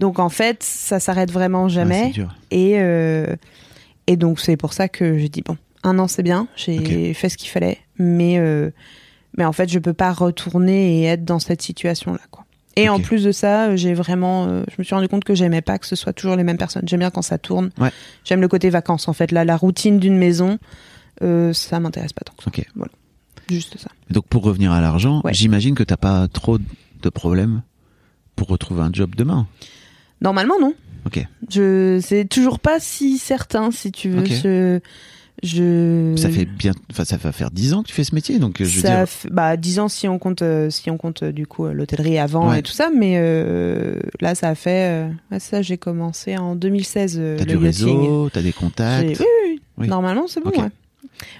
donc en fait ça s'arrête vraiment jamais dur. et et donc c'est pour ça que j'ai dit bon un an c'est bien j'ai fait ce qu'il fallait mais mais en fait je peux pas retourner et être dans cette situation là quoi et en plus de ça euh, j'ai vraiment euh, je me suis rendu compte que j'aimais pas que ce soit toujours les mêmes personnes j'aime bien quand ça tourne Ouais. j'aime le côté vacances en fait là la routine d'une maison euh, ça m'intéresse pas tant que ça Ok. juste ça Donc pour revenir à l'argent, Ouais. j'imagine que t'as pas trop de problèmes pour retrouver un job demain. normalement non Ok. je c'est toujours pas si certain si tu veux je je Ça fait bien, enfin ça va faire dix ans que tu fais ce métier, donc euh, je veux ça dire. fait- bah 10 ans si on compte euh, si on compte euh, du coup l'hôtellerie avant Ouais. et tout ça mais euh, là ça a fait euh, ça j'ai commencé en 2016 euh, T'as du réseau, t'as des contacts. oui, oui, oui. Oui. normalement c'est bon ouais.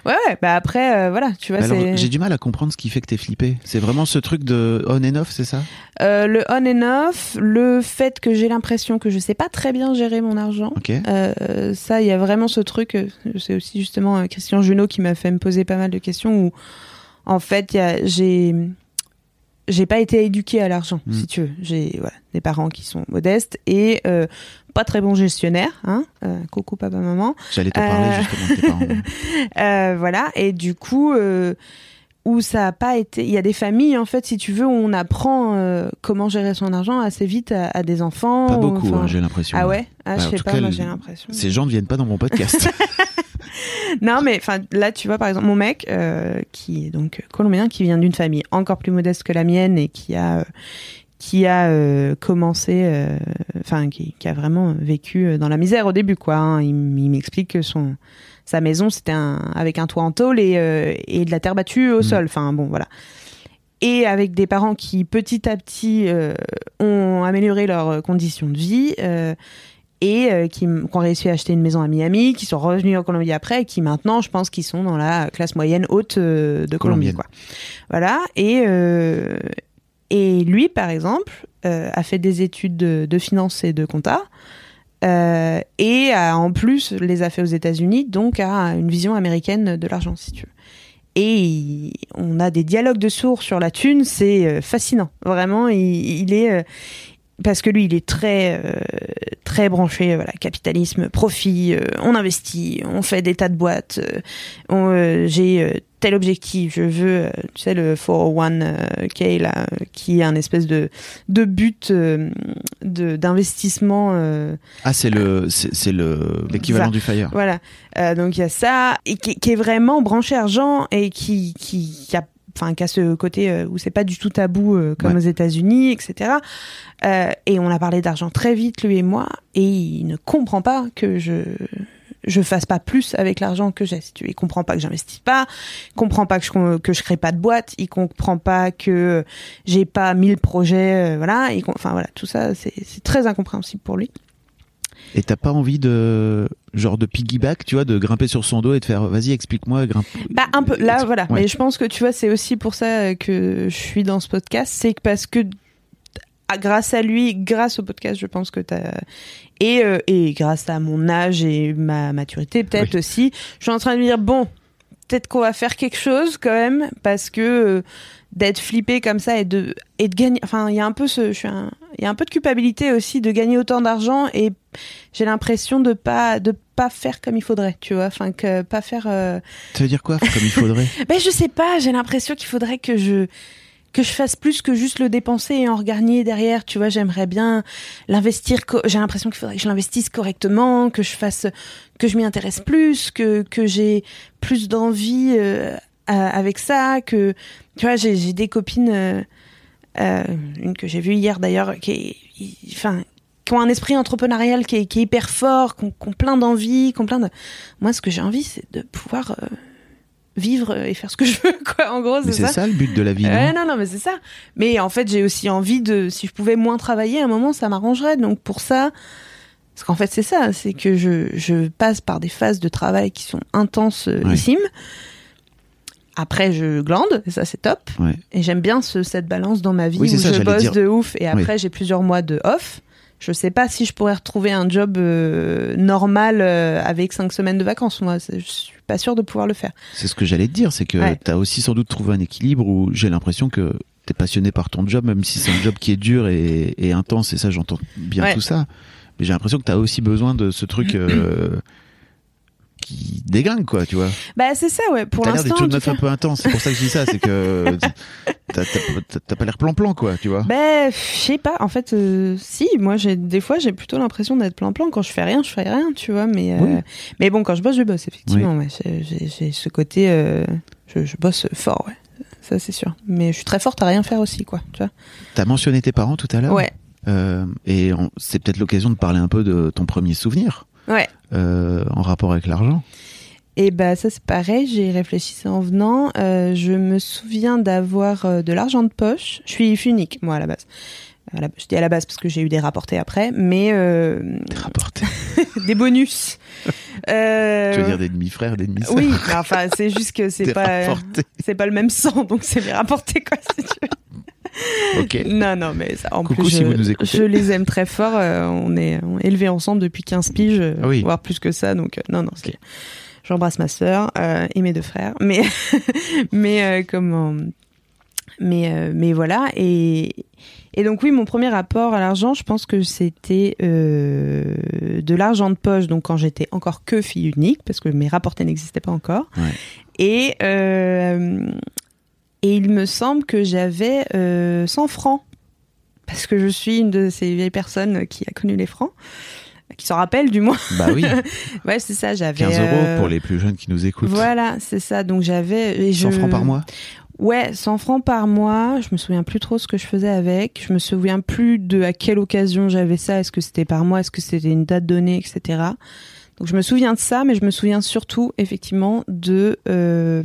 Ouais ouais bah après euh, voilà tu vois j'ai du mal à comprendre ce qui fait que t'es flippé. C'est vraiment ce truc de on and off, c'est ça? Euh, le on and off le fait que j'ai l'impression que je sais pas très bien gérer mon argent Ok. Euh, ça, il y a vraiment ce truc. C'est aussi justement Christian Junot qui m'a fait me poser pas mal de questions où, en fait, j'ai j'ai pas été éduquée à l'argent, Mm. si tu veux. J'ai voilà, des parents qui sont modestes et euh, pas très bons gestionnaires. Hein euh, coucou papa maman. J'allais te parler Euh. justement de tes parents. Euh, voilà. Et du coup, où ça a pas été. Il y a des familles, en fait, si tu veux, où on apprend euh, comment gérer son argent assez vite à, à des enfants. Pas ou- beaucoup, enfin- hein, j'ai l'impression. Ah ouais? Ah, Ouais, je sais pas, cas, moi le- j'ai l'impression. Ces gens ne viennent pas dans mon podcast. Non, mais enfin là, tu vois, par exemple, mon mec, euh, qui est donc colombien, qui vient d'une famille encore plus modeste que la mienne et qui a euh, qui a euh, commencé, euh, enfin, qui, qui a vraiment vécu euh, dans la misère au début, quoi. hein. Il, m'explique que son sa maison c'était un avec un toit en tôle et et de la terre battue au Mm. sol. Enfin bon, voilà. Et avec des parents qui petit à petit euh, ont amélioré leurs conditions de vie. euh, et euh, qui, qui ont réussi à acheter une maison à Miami, qui sont revenus en Colombie après, et qui maintenant, je pense, qu'ils sont dans la classe moyenne haute de Colombie, quoi. Voilà. Et et lui, par exemple, euh, a fait des études de, de finance et de compta. euh, et en plus les a fait aux États-Unis, donc a une vision américaine de l'argent, si tu veux. Et on a des dialogues de sourds sur la thune, c'est euh, fascinant. Vraiment, il, est parce que lui, il est très euh, très branché, euh, voilà, capitalisme, profit. euh, on investit, on fait des tas de boîtes. euh, J'ai tel objectif, je veux, tu sais, le 401k là, qui est un espèce de de but d'investissement. ah, c'est le, c'est le l'équivalent du Fire. voilà. Donc il y a ça et qui, qui est vraiment branché argent et qui qui, qui a enfin qui a ce côté euh, où c'est pas du tout tabou euh, comme Ouais. aux États-Unis, etc. Euh, et on a parlé d'argent très vite lui et moi et il ne comprend pas que je je fasse pas plus avec l'argent que j'ai. Il comprend pas que j'investis pas, il comprend pas que je que je crée pas de boîte, il comprend pas que j'ai pas mille projets, euh, voilà. Il Enfin voilà, tout ça c'est c'est très incompréhensible pour lui. Et t'as pas envie de, genre de piggyback, tu vois, de grimper sur son dos et de faire, vas-y, explique-moi, grimpe. Bah un peu là voilà, Ouais. mais je pense que tu vois c'est aussi pour ça que je suis dans ce podcast, c'est parce que ah, grâce à lui, grâce au podcast, je pense que t'as et euh, et grâce à mon âge et ma maturité peut-être aussi, je suis en train de me dire bon, peut-être qu'on va faire quelque chose quand même parce que euh, d'être flippé comme ça et de et de gagner enfin il y a un peu ce je suis un- il y a un peu de culpabilité aussi de gagner autant d'argent et j'ai l'impression de pas de pas faire comme il faudrait tu vois. Enfin que pas faire euh, Ça veut dire quoi, comme il faudrait ben je sais pas, j'ai l'impression qu'il faudrait que je que je fasse plus que juste le dépenser et en regagner derrière, tu vois, j'aimerais bien l'investir j'ai l'impression qu'il faudrait que je l'investisse correctement, que je fasse que je m'y intéresse plus, que que j'ai plus d'envie euh, avec ça, que tu vois, j'ai des copines euh, euh, une que j'ai vue hier d'ailleurs qui enfin qui ont un esprit entrepreneurial qui est, qui est hyper fort, qui ont, qui ont plein d'envie, qui ont plein de moi ce que j'ai envie c'est de pouvoir euh, vivre et faire ce que je veux quoi en gros c'est c'est ça, ça le but de la vie, Ouais, non non mais c'est ça. Mais en fait j'ai aussi envie de si je pouvais moins travailler à un moment ça m'arrangerait. Donc pour ça parce qu'en fait c'est ça c'est que je, je passe par des phases de travail qui sont intenses euh, Ouais. Après je glande et ça c'est top Ouais. et j'aime bien ce, cette balance dans ma vie Oui, où ça, je bosse dire. de ouf et après j'ai plusieurs mois de off je sais pas si je pourrais retrouver un job euh, normal euh, avec cinq semaines de vacances moi je suis pas sûre de pouvoir le faire C'est ce que j'allais te dire, c'est que Ouais. t'as aussi sans doute trouvé un équilibre où j'ai l'impression que t'es passionné par ton job, même si c'est un job qui est dur et, et intense, et ça j'entends bien Ouais. tout ça. Mais j'ai l'impression que t'as aussi besoin de ce truc euh, qui déglingue, quoi, tu vois. bah c'est ça ouais pour T'as l'air l'instant en une tout meuf cas. un peu intense, c'est pour ça que je dis ça, c'est que t'as- t'as t'as- t'as pas l'air plan-plan, quoi, tu vois. Ben, je sais pas. En fait, euh, si, moi, j'ai des fois, j'ai plutôt l'impression d'être plan-plan. Quand je fais rien, je fais rien, tu vois. Mais, euh, Oui. mais bon, quand je bosse, je bosse, effectivement. ouais. J'ai- ce côté, euh, je, je bosse fort, ouais. Ça, c'est sûr. Mais je suis très forte à rien faire aussi, quoi. Tu vois. T'as mentionné tes parents tout à l'heure. Ouais, Euh, et c'est peut-être l'occasion de parler un peu de ton premier souvenir ouais. euh, en rapport avec l'argent. Et bah ça c'est pareil, j'ai réfléchi en venant. Euh, je me souviens d'avoir euh, de l'argent de poche. Je suis unique, moi à la base. À la- je dis à la base parce que j'ai eu des rapportés après, mais euh, Des rapportés. des bonus. Euh, Tu veux dire des demi-frères, des demi-sœurs? Oui, enfin c'est juste que c'est Des pas c'est pas le même sang, donc c'est mes rapportés quoi. Si tu veux. Ok. Non non mais ça, en Coucou plus si je, vous nous écoutez. je les aime très fort. euh, on est on est élevés ensemble depuis 15 piges, euh, oui. voire plus que ça. Donc euh, non non c'est J'embrasse ma sœur et mes deux frères, mais mais comment mais mais voilà et et donc oui mon premier rapport à l'argent, je pense que c'était de l'argent de poche donc quand j'étais encore que fille unique parce que mes rapportés n'existaient pas encore Ouais. et euh, Et il me semble que j'avais euh, 100 francs. Parce que je suis une de ces vieilles personnes qui a connu les francs. Qui s'en rappelle, du moins. Bah oui, Ouais, c'est ça, j'avais. 15 euros euh, pour les plus jeunes qui nous écoutent. Voilà, c'est ça. Donc j'avais. et 100 je- francs par mois? Ouais, 100 francs par mois. Je me souviens plus trop ce que je faisais avec. Je me souviens plus de à quelle occasion j'avais ça. Est-ce que c'était par mois? Est-ce que c'était une date donnée, etc. Donc je me souviens de ça, mais je me souviens surtout effectivement de euh,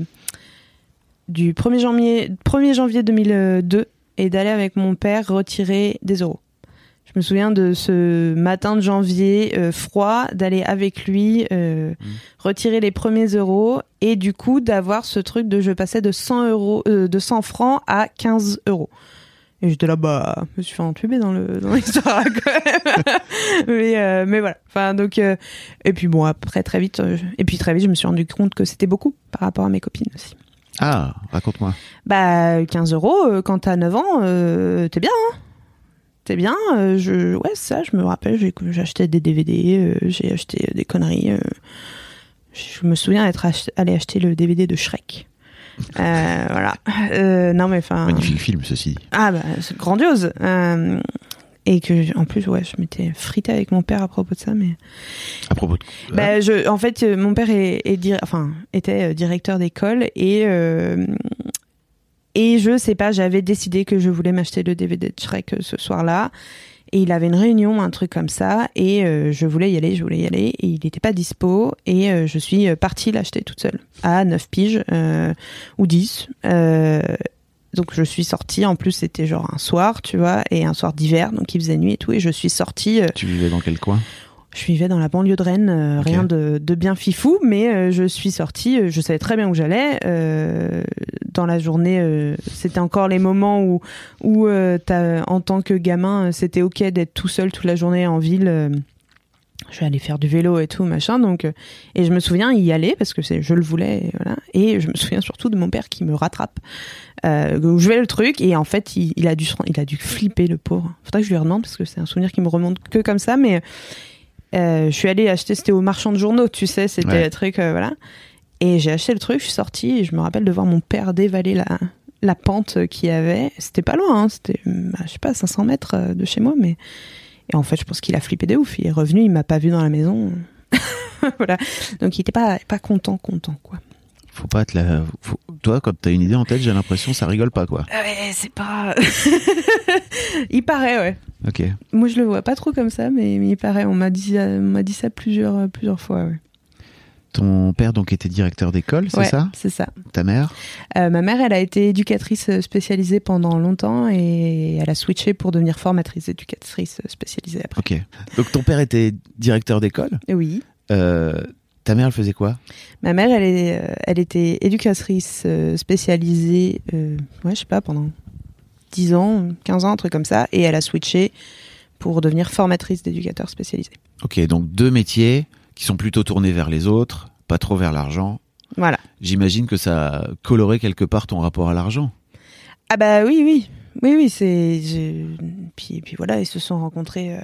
du 1er janvier, 1er janvier 2002 et d'aller avec mon père retirer des euros. Je me souviens de ce matin de janvier euh, froid, d'aller avec lui euh, retirer les premiers euros et du coup d'avoir ce truc de je passais de 100 euros, euh, de 100 francs à 15 euros. Et j'étais là, bah, je me suis fait entuber dans le dans l'histoire quand même. mais mais voilà. Enfin donc et puis bon après très vite et puis très vite je me suis rendu compte que c'était beaucoup par rapport à mes copines aussi. Ah, raconte-moi. Bah 15 euros euh, quand t'as 9 ans, euh, t'es bien. Hein t'es bien. euh, je ouais ça je me rappelle j'ai acheté des DVD, euh, j'ai acheté des conneries. je me souviens d'être ach- allé acheter le DVD de Shrek. Voilà. Non mais enfin. Magnifique film, ceci. Ah bah c'est grandiose. Et que en plus ouais je m'étais frité avec mon père à propos de ça mais À propos de... bah, je, en fait, euh, mon père est, est dir- enfin, était euh, directeur d'école et euh, et je sais pas, j'avais décidé que je voulais m'acheter le DVD de Shrek euh, ce soir-là. Et il avait une réunion, un truc comme ça, et euh, je voulais y aller, je voulais y aller, et il n'était pas dispo, et euh, je suis partie l'acheter toute seule, à 9 piges, euh, ou 10. Donc je suis sortie, en plus c'était genre un soir, tu vois, et un soir d'hiver, donc il faisait nuit et tout, et je suis sortie... euh, Tu vivais dans quel coin? je vivais dans la banlieue de Rennes, euh, rien de, de bien fifou, mais euh, je suis sortie, euh, je savais très bien où j'allais. dans la journée, c'était encore les moments où, où en tant que gamin, c'était ok d'être tout seul toute la journée en ville. je vais aller faire du vélo et tout, machin. Donc, et je me souviens y aller parce que c'est, je le voulais, et voilà. Et je me souviens surtout de mon père qui me rattrape, euh, où je vais le truc, et en fait, il, il a dû, il a dû flipper le pauvre. Faudrait que je lui redemande parce que c'est un souvenir qui me remonte que comme ça, mais euh, je suis allée acheter, c'était au marchand de journaux, tu sais, c'était Ouais. le truc, euh, voilà. Et j'ai acheté le truc, je suis sortie, et je me rappelle de voir mon père dévaler la, la pente qu'il y avait. C'était pas loin, hein, c'était, bah, je sais pas, 500 mètres euh, de chez moi, mais. Et en fait, je pense qu'il a flippé de ouf. Il est revenu, il m'a pas vu dans la maison. voilà. Donc il était pas, pas content, content, quoi. Faut pas te la... faut- Toi, quand t'as une idée en tête, j'ai l'impression ça rigole pas, quoi. Ouais, c'est pas. il paraît, ouais. Ok. Moi, je le vois pas trop comme ça, mais, mais il paraît. On m'a dit, euh, on m'a dit ça plusieurs, euh, plusieurs fois, ouais. Ton père, donc, était directeur d'école, c'est Ouais, ça? C'est ça. Ta mère? Euh, ma mère, elle a été éducatrice euh, spécialisée pendant longtemps et elle a switché pour devenir formatrice éducatrice spécialisée après. Ok. Donc, ton père était directeur d'école? Oui. Euh, ta mère, elle faisait quoi? Ma mère, elle, est, euh, elle était éducatrice euh, spécialisée, euh, ouais, je sais pas, pendant 10 ans, 15 ans, un truc comme ça, et elle a switché pour devenir formatrice d'éducateurs spécialisés. Ok, donc deux métiers qui sont plutôt tournés vers les autres, pas trop vers l'argent. Voilà. J'imagine que ça a coloré quelque part ton rapport à l'argent. Ah bah oui, oui. Oui, oui, c'est... Puis, puis voilà, ils se sont rencontrés euh,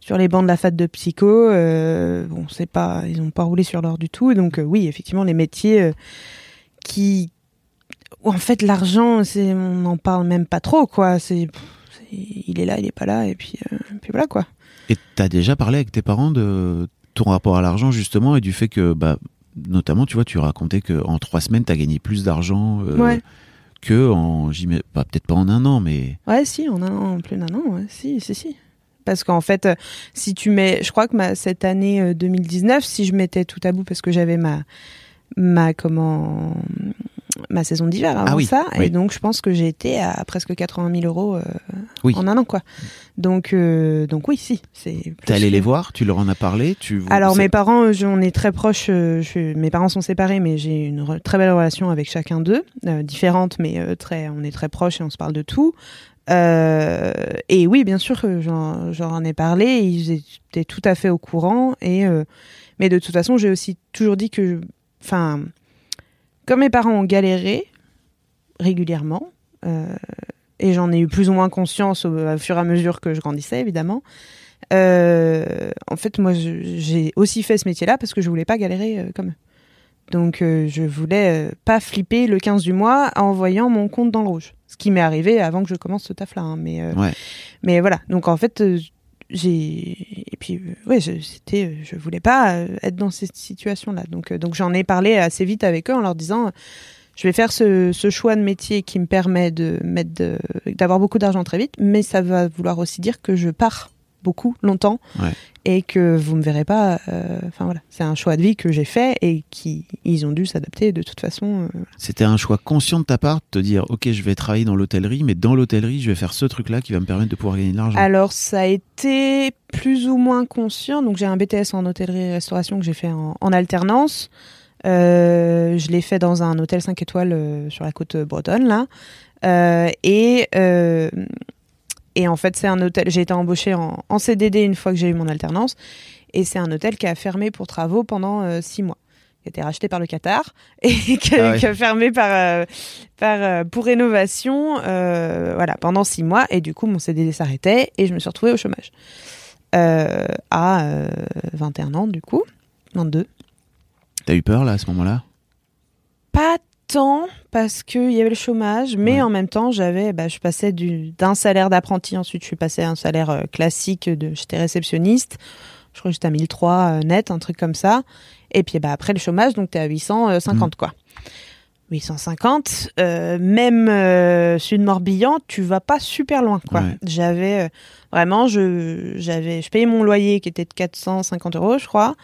sur les bancs de la FAT de psycho. euh, bon, c'est pas... Ils ont pas roulé sur l'or du tout. Donc euh, oui, effectivement, les métiers qui... où, en fait, l'argent, c'est... on n'en parle même pas trop, quoi. C'est... Il est là, il est pas là, et puis, puis voilà, quoi. Et t'as déjà parlé avec tes parents de ton rapport à l'argent, justement, et du fait que, bah, notamment, tu vois, tu racontais que en trois semaines, t'as gagné plus d'argent Ouais. Que en, j'imagine- pas peut-être pas en un an, mais Ouais, si, en un an, en plus d'un an, ouais, si, si, si. Parce qu'en fait, euh, si tu mets, je crois que ma, cette année euh, 2019, si je mettais tout à bout, parce que j'avais ma, ma, comment, ma saison d'hiver avant Ah oui, ça, oui. et donc je pense que j'ai été à presque 80 000 euros euh, Oui. en un an, quoi. Donc, euh, donc oui, si, c'est. t'es allé que- les voir, tu leur en as parlé, tu. alors mes parents, euh, je- on est très proches. euh, je- mes parents sont séparés, mais j'ai une re- très belle relation avec chacun d'eux, euh, différente, mais euh, très. On est très proches et on se parle de tout. Euh, et oui, bien sûr, j'en ai parlé. Ils étaient tout à fait au courant. Et euh, mais de toute façon, j'ai aussi toujours dit que, enfin, comme mes parents ont galéré régulièrement. euh, et j'en ai eu plus ou moins conscience au, au fur et à mesure que je grandissais, évidemment. Euh, en fait, moi, j'ai aussi fait ce métier-là parce que je voulais pas galérer euh, comme eux. Donc euh, je voulais pas flipper le 15 du mois en voyant mon compte dans le rouge. Ce qui m'est arrivé avant que je commence ce taf là. hein, mais Ouais. mais voilà. Donc en fait j'ai et puis euh, ouais c'était euh, je voulais pas euh, être dans cette situation là. Donc euh, donc j'en ai parlé assez vite avec eux en leur disant je vais faire ce, ce choix de métier qui me permet de mettre d'avoir beaucoup d'argent très vite, mais ça va vouloir aussi dire que je pars beaucoup longtemps Ouais. et que vous me verrez pas. euh, Enfin voilà, c'est un choix de vie que j'ai fait et qui ils ont dû s'adapter de toute façon. euh, C'était un choix conscient de ta part de te dire, ok, je vais travailler dans l'hôtellerie, mais dans l'hôtellerie, je vais faire ce truc-là qui va me permettre de pouvoir gagner de l'argent. Alors ça a été plus ou moins conscient. Donc j'ai un BTS en hôtellerie et restauration que j'ai fait en, en alternance. Euh, je l'ai fait dans un hôtel 5 étoiles euh, sur la côte bretonne là. Euh, et et en fait c'est un hôtel. J'ai été embauchée en, en CDD une fois que j'ai eu mon alternance. Et c'est un hôtel qui a fermé pour travaux pendant euh, six mois. Qui a été racheté par le Qatar et qui a, Ah qui a fermé par, euh, par, euh, pour rénovation euh, voilà, pendant six mois. Et du coup, mon CDD s'arrêtait et je me suis retrouvée au chômage. À euh, 21 ans, du coup. 22. T'as eu peur là à ce moment-là? Pas tant parce qu'il y avait le chômage, mais Ouais. en même temps, j'avais, bah, je passais du- d'un salaire d'apprenti, ensuite je suis passée à un salaire euh, classique de, j'étais réceptionniste. Je crois que j'étais à 1003 euh, net, un truc comme ça. Et puis bah, après le chômage, donc t'es à 850 quoi. 850, euh, même euh, Sud Morbihan, tu vas pas super loin quoi. Ouais. J'avais euh, vraiment, je j'avais, je payais mon loyer qui était de 450 euros, je crois.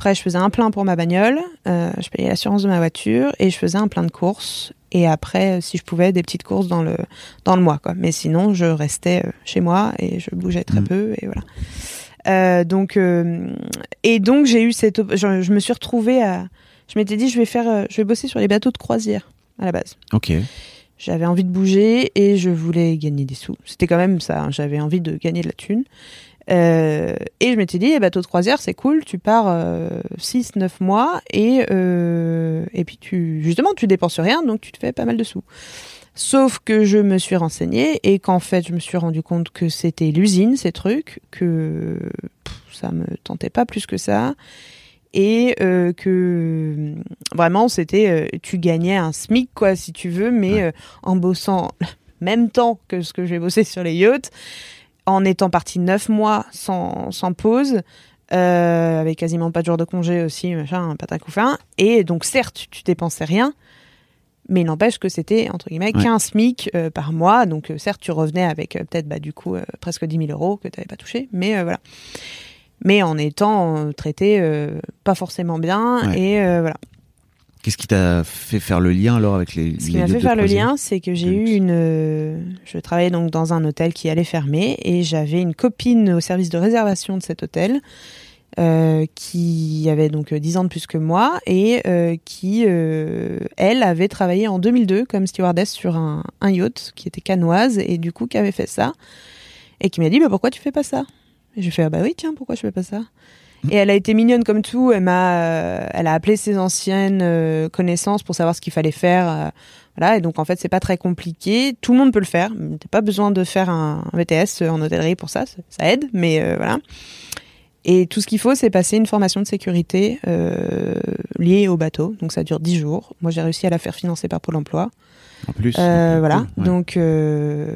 Après, je faisais un plein pour ma bagnole, euh, je payais l'assurance de ma voiture et je faisais un plein de courses. Et après, euh, si je pouvais, des petites courses dans le dans le mois quoi. Mais sinon, je restais euh, chez moi et je bougeais très Mhm. peu et voilà. Euh, donc euh, et donc j'ai eu cette, je, je me suis retrouvée à, je m'étais dit je vais faire, je vais bosser sur les bateaux de croisière à la base. Ok. J'avais envie de bouger et je voulais gagner des sous. C'était quand même ça. hein. J'avais envie de gagner de la thune. Euh, et je m'étais dit, les bateaux de croisière, c'est cool. Tu pars 6-9 mois et, euh, et puis tu, justement, tu dépenses rien, donc tu te fais pas mal de sous. Sauf que je me suis renseignée et qu'en fait, je me suis rendu compte que c'était l'usine, ces trucs, que pff, ça me tentait pas plus que ça. Et euh, que vraiment, c'était, euh, tu gagnais un SMIC, quoi, si tu veux, mais Ouais. euh, en bossant même temps que ce que j'ai bossé sur les yachts, en étant parti neuf mois sans, sans pause, euh, avec quasiment pas de jours de congé aussi, machin, patin couffin. Et donc, certes, tu dépensais rien, mais n'empêche que c'était, entre guillemets, Ouais. 15 SMIC euh, par mois. Donc, euh, certes, tu revenais avec peut-être, bah, du coup, presque 10 000 euros que tu n'avais pas touché, mais voilà. Mais en étant traité pas forcément bien, Ouais. et voilà. Qu'est-ce qui t'a fait faire le lien alors avec les Ce qui m'a fait faire le lien, c'est que j'ai eu une. euh, Je travaillais donc dans un hôtel qui allait fermer et j'avais une copine au service de réservation de cet hôtel euh, qui avait donc euh, 10 ans de plus que moi et euh, qui, euh, elle, avait travaillé en 2002 comme stewardess sur un, un yacht qui était canoise et du coup qui avait fait ça et qui m'a dit bah, pourquoi tu fais pas ça? Et j'ai fait ah bah oui tiens pourquoi je fais pas ça? Et elle a été mignonne comme tout. Elle m'a, euh, elle a appelé ses anciennes euh, connaissances pour savoir ce qu'il fallait faire. euh, voilà. Et donc en fait, c'est pas très compliqué. Tout le monde peut le faire. T'as pas besoin de faire un, un VTS en hôtellerie pour ça. Ça, aide, mais euh, voilà. Et tout ce qu'il faut, c'est passer une formation de sécurité euh, liée au bateau. Donc ça dure 10 jours. Moi, j'ai réussi à la faire financer par Pôle Emploi. En plus. Euh, voilà. cool, ouais. Donc euh,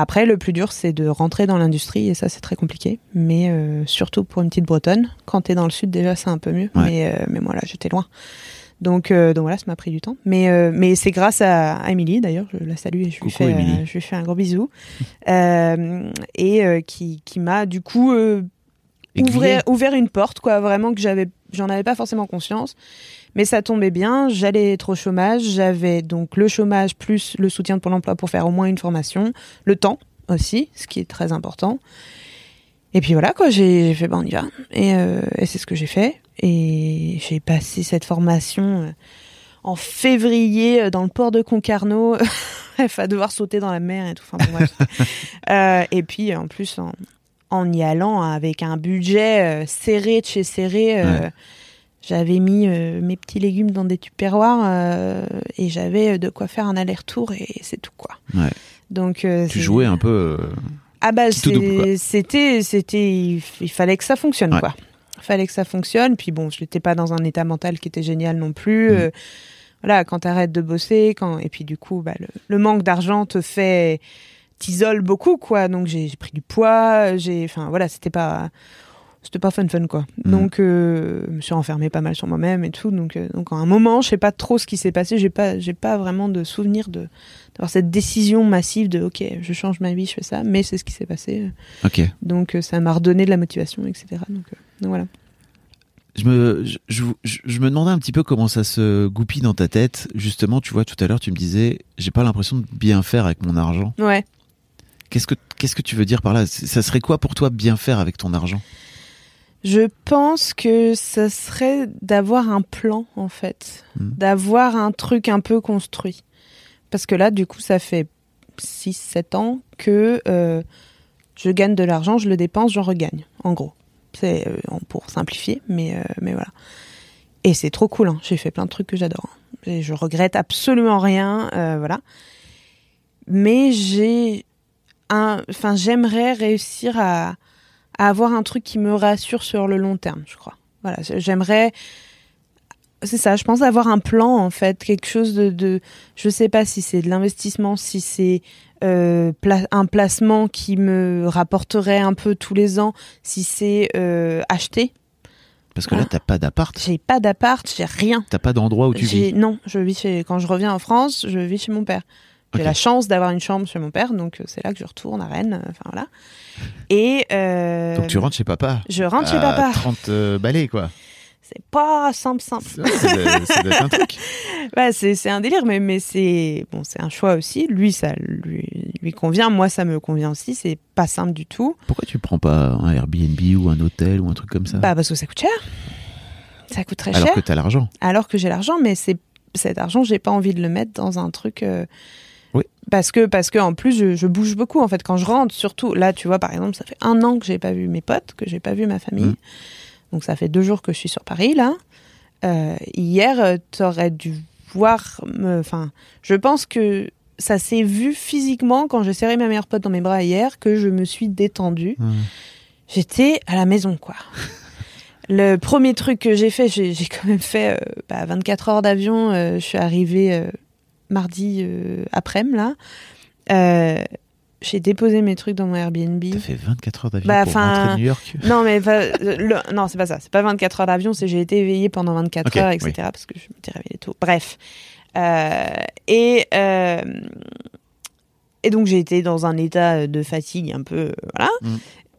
après, le plus dur, c'est de rentrer dans l'industrie et ça, c'est très compliqué. Mais euh, surtout pour une petite Bretonne, quand t'es dans le sud, déjà, c'est un peu mieux. Ouais. Mais euh, mais moi là, j'étais loin. Donc euh, donc voilà, ça m'a pris du temps. Mais mais c'est grâce à Émilie d'ailleurs, je la salue et je lui fais je lui fais un gros bisou. Et qui qui m'a du coup ouvrir, ouvert une porte, quoi, vraiment que j'avais, j'en avais pas forcément conscience. Mais ça tombait bien, j'allais être au chômage, j'avais donc le chômage plus le soutien de Pôle emploi pour faire au moins une formation, le temps aussi, ce qui est très important. Et puis voilà, quoi, j'ai fait, ben on y va. Et, euh, et c'est ce que j'ai fait. Et j'ai passé cette formation euh, en février euh, dans le port de Concarneau. Bref, à devoir sauter dans la mer et tout. Enfin, bon, bref. Euh, et puis, en plus, en, en y allant avec un budget serré de chez serré, euh, Ouais. J'avais mis euh, mes petits légumes dans des tupperwares euh, et j'avais de quoi faire un aller-retour et c'est tout, quoi. Ouais. Donc, euh, Tu jouais un peu. euh, ah bah c'était c'était il, fallait que ça fonctionne Ouais. quoi. fallait que ça fonctionne. Puis bon, je n'étais pas dans un état mental qui était génial non plus. Mm. Euh, voilà, quand t'arrêtes de bosser, quand et puis du coup, bah, le, le manque d'argent te fait t'isole beaucoup, quoi. Donc j'ai j'ai pris du poids. J'ai, enfin voilà, c'était pas c'était pas fun fun quoi. Mm. Donc euh, je me suis renfermée pas mal sur moi-même et tout. Donc euh, donc à un moment, je sais pas trop ce qui s'est passé. J'ai pas j'ai pas vraiment de souvenir de d'avoir cette décision massive de ok, je change ma vie, je fais ça. Mais c'est ce qui s'est passé. Ok. Donc euh, ça m'a redonné de la motivation, etc. Donc, donc voilà. Je me, je, je, je me demandais un petit peu comment ça se goupille dans ta tête. Justement, tu vois, tout à l'heure, tu me disais, j'ai pas l'impression de bien faire avec mon argent. Ouais. Qu'est-ce que, qu'est-ce que tu veux dire par là? Ça serait quoi pour toi bien faire avec ton argent? Je pense que ça serait d'avoir un plan, en fait. Mm. D'avoir un truc un peu construit. Parce que là, du coup, ça fait 6-7 ans que euh, je gagne de l'argent, je le dépense, j'en regagne, en gros. C'est euh, pour simplifier, mais, euh, mais voilà. Et c'est trop cool, hein. j'ai fait plein de trucs que j'adore. hein. Et je regrette absolument rien, voilà. Mais j'ai un... Enfin, j'aimerais réussir à, à avoir un truc qui me rassure sur le long terme, je crois. Voilà, j'aimerais c'est ça, je pense avoir un plan en fait, quelque chose de, de je sais pas si c'est de l'investissement, si c'est euh, pla- un placement qui me rapporterait un peu tous les ans, si c'est euh, acheter. Parce que là, Ah. t'as pas d'appart, J'ai pas d'appart, j'ai rien. t'as pas d'endroit où tu vis. Non, je vis chez quand je reviens en France, je vis chez mon père. J'ai la chance d'avoir une chambre chez mon père, donc euh, c'est là que je retourne à Rennes. euh, Enfin voilà. Et euh, Donc tu rentres chez papa. je rentre chez papa. 30 euh, balais, quoi. C'est pas simple, simple. Un truc. Ouais, c'est un délire, mais, mais c'est bon, c'est un choix aussi. Lui, ça lui, lui convient. Moi, ça me convient aussi. C'est pas simple du tout. Pourquoi tu prends pas un Airbnb ou un hôtel ou un truc comme ça? Bah, parce que ça coûte cher. Ça coûte très Alors cher. que t'as l'argent. Alors que j'ai l'argent, mais c'est cet argent, j'ai pas envie de le mettre dans un truc. euh, Oui. Parce que parce que en plus, je, je bouge beaucoup en fait quand je rentre. Surtout là, tu vois, par exemple, ça fait un an que j'ai pas vu mes potes, que j'ai pas vu ma famille. Mhm. Donc ça fait deux jours que je suis sur Paris là. Euh, hier, tu aurais dû voir. Enfin, je pense que ça s'est vu physiquement quand j'ai serré ma meilleure pote dans mes bras hier que je me suis détendue. Ouais. J'étais à la maison, quoi. Le premier truc que j'ai fait, j'ai j'ai quand même fait euh, bah, 24 heures d'avion. euh, je suis arrivée euh, mardi euh, après-midi, là. Euh, j'ai déposé mes trucs dans mon Airbnb. T'as fait 24 heures d'avion Bah, pour rentrer de New York? Non, mais le- non, c'est pas ça. C'est pas 24 heures d'avion, c'est j'ai été éveillée pendant 24 Ok, heures, etc. oui. Parce que je m'étais réveillée tôt. Bref. Euh, et, euh, et donc j'ai été dans un état de fatigue un peu. Voilà. Mm.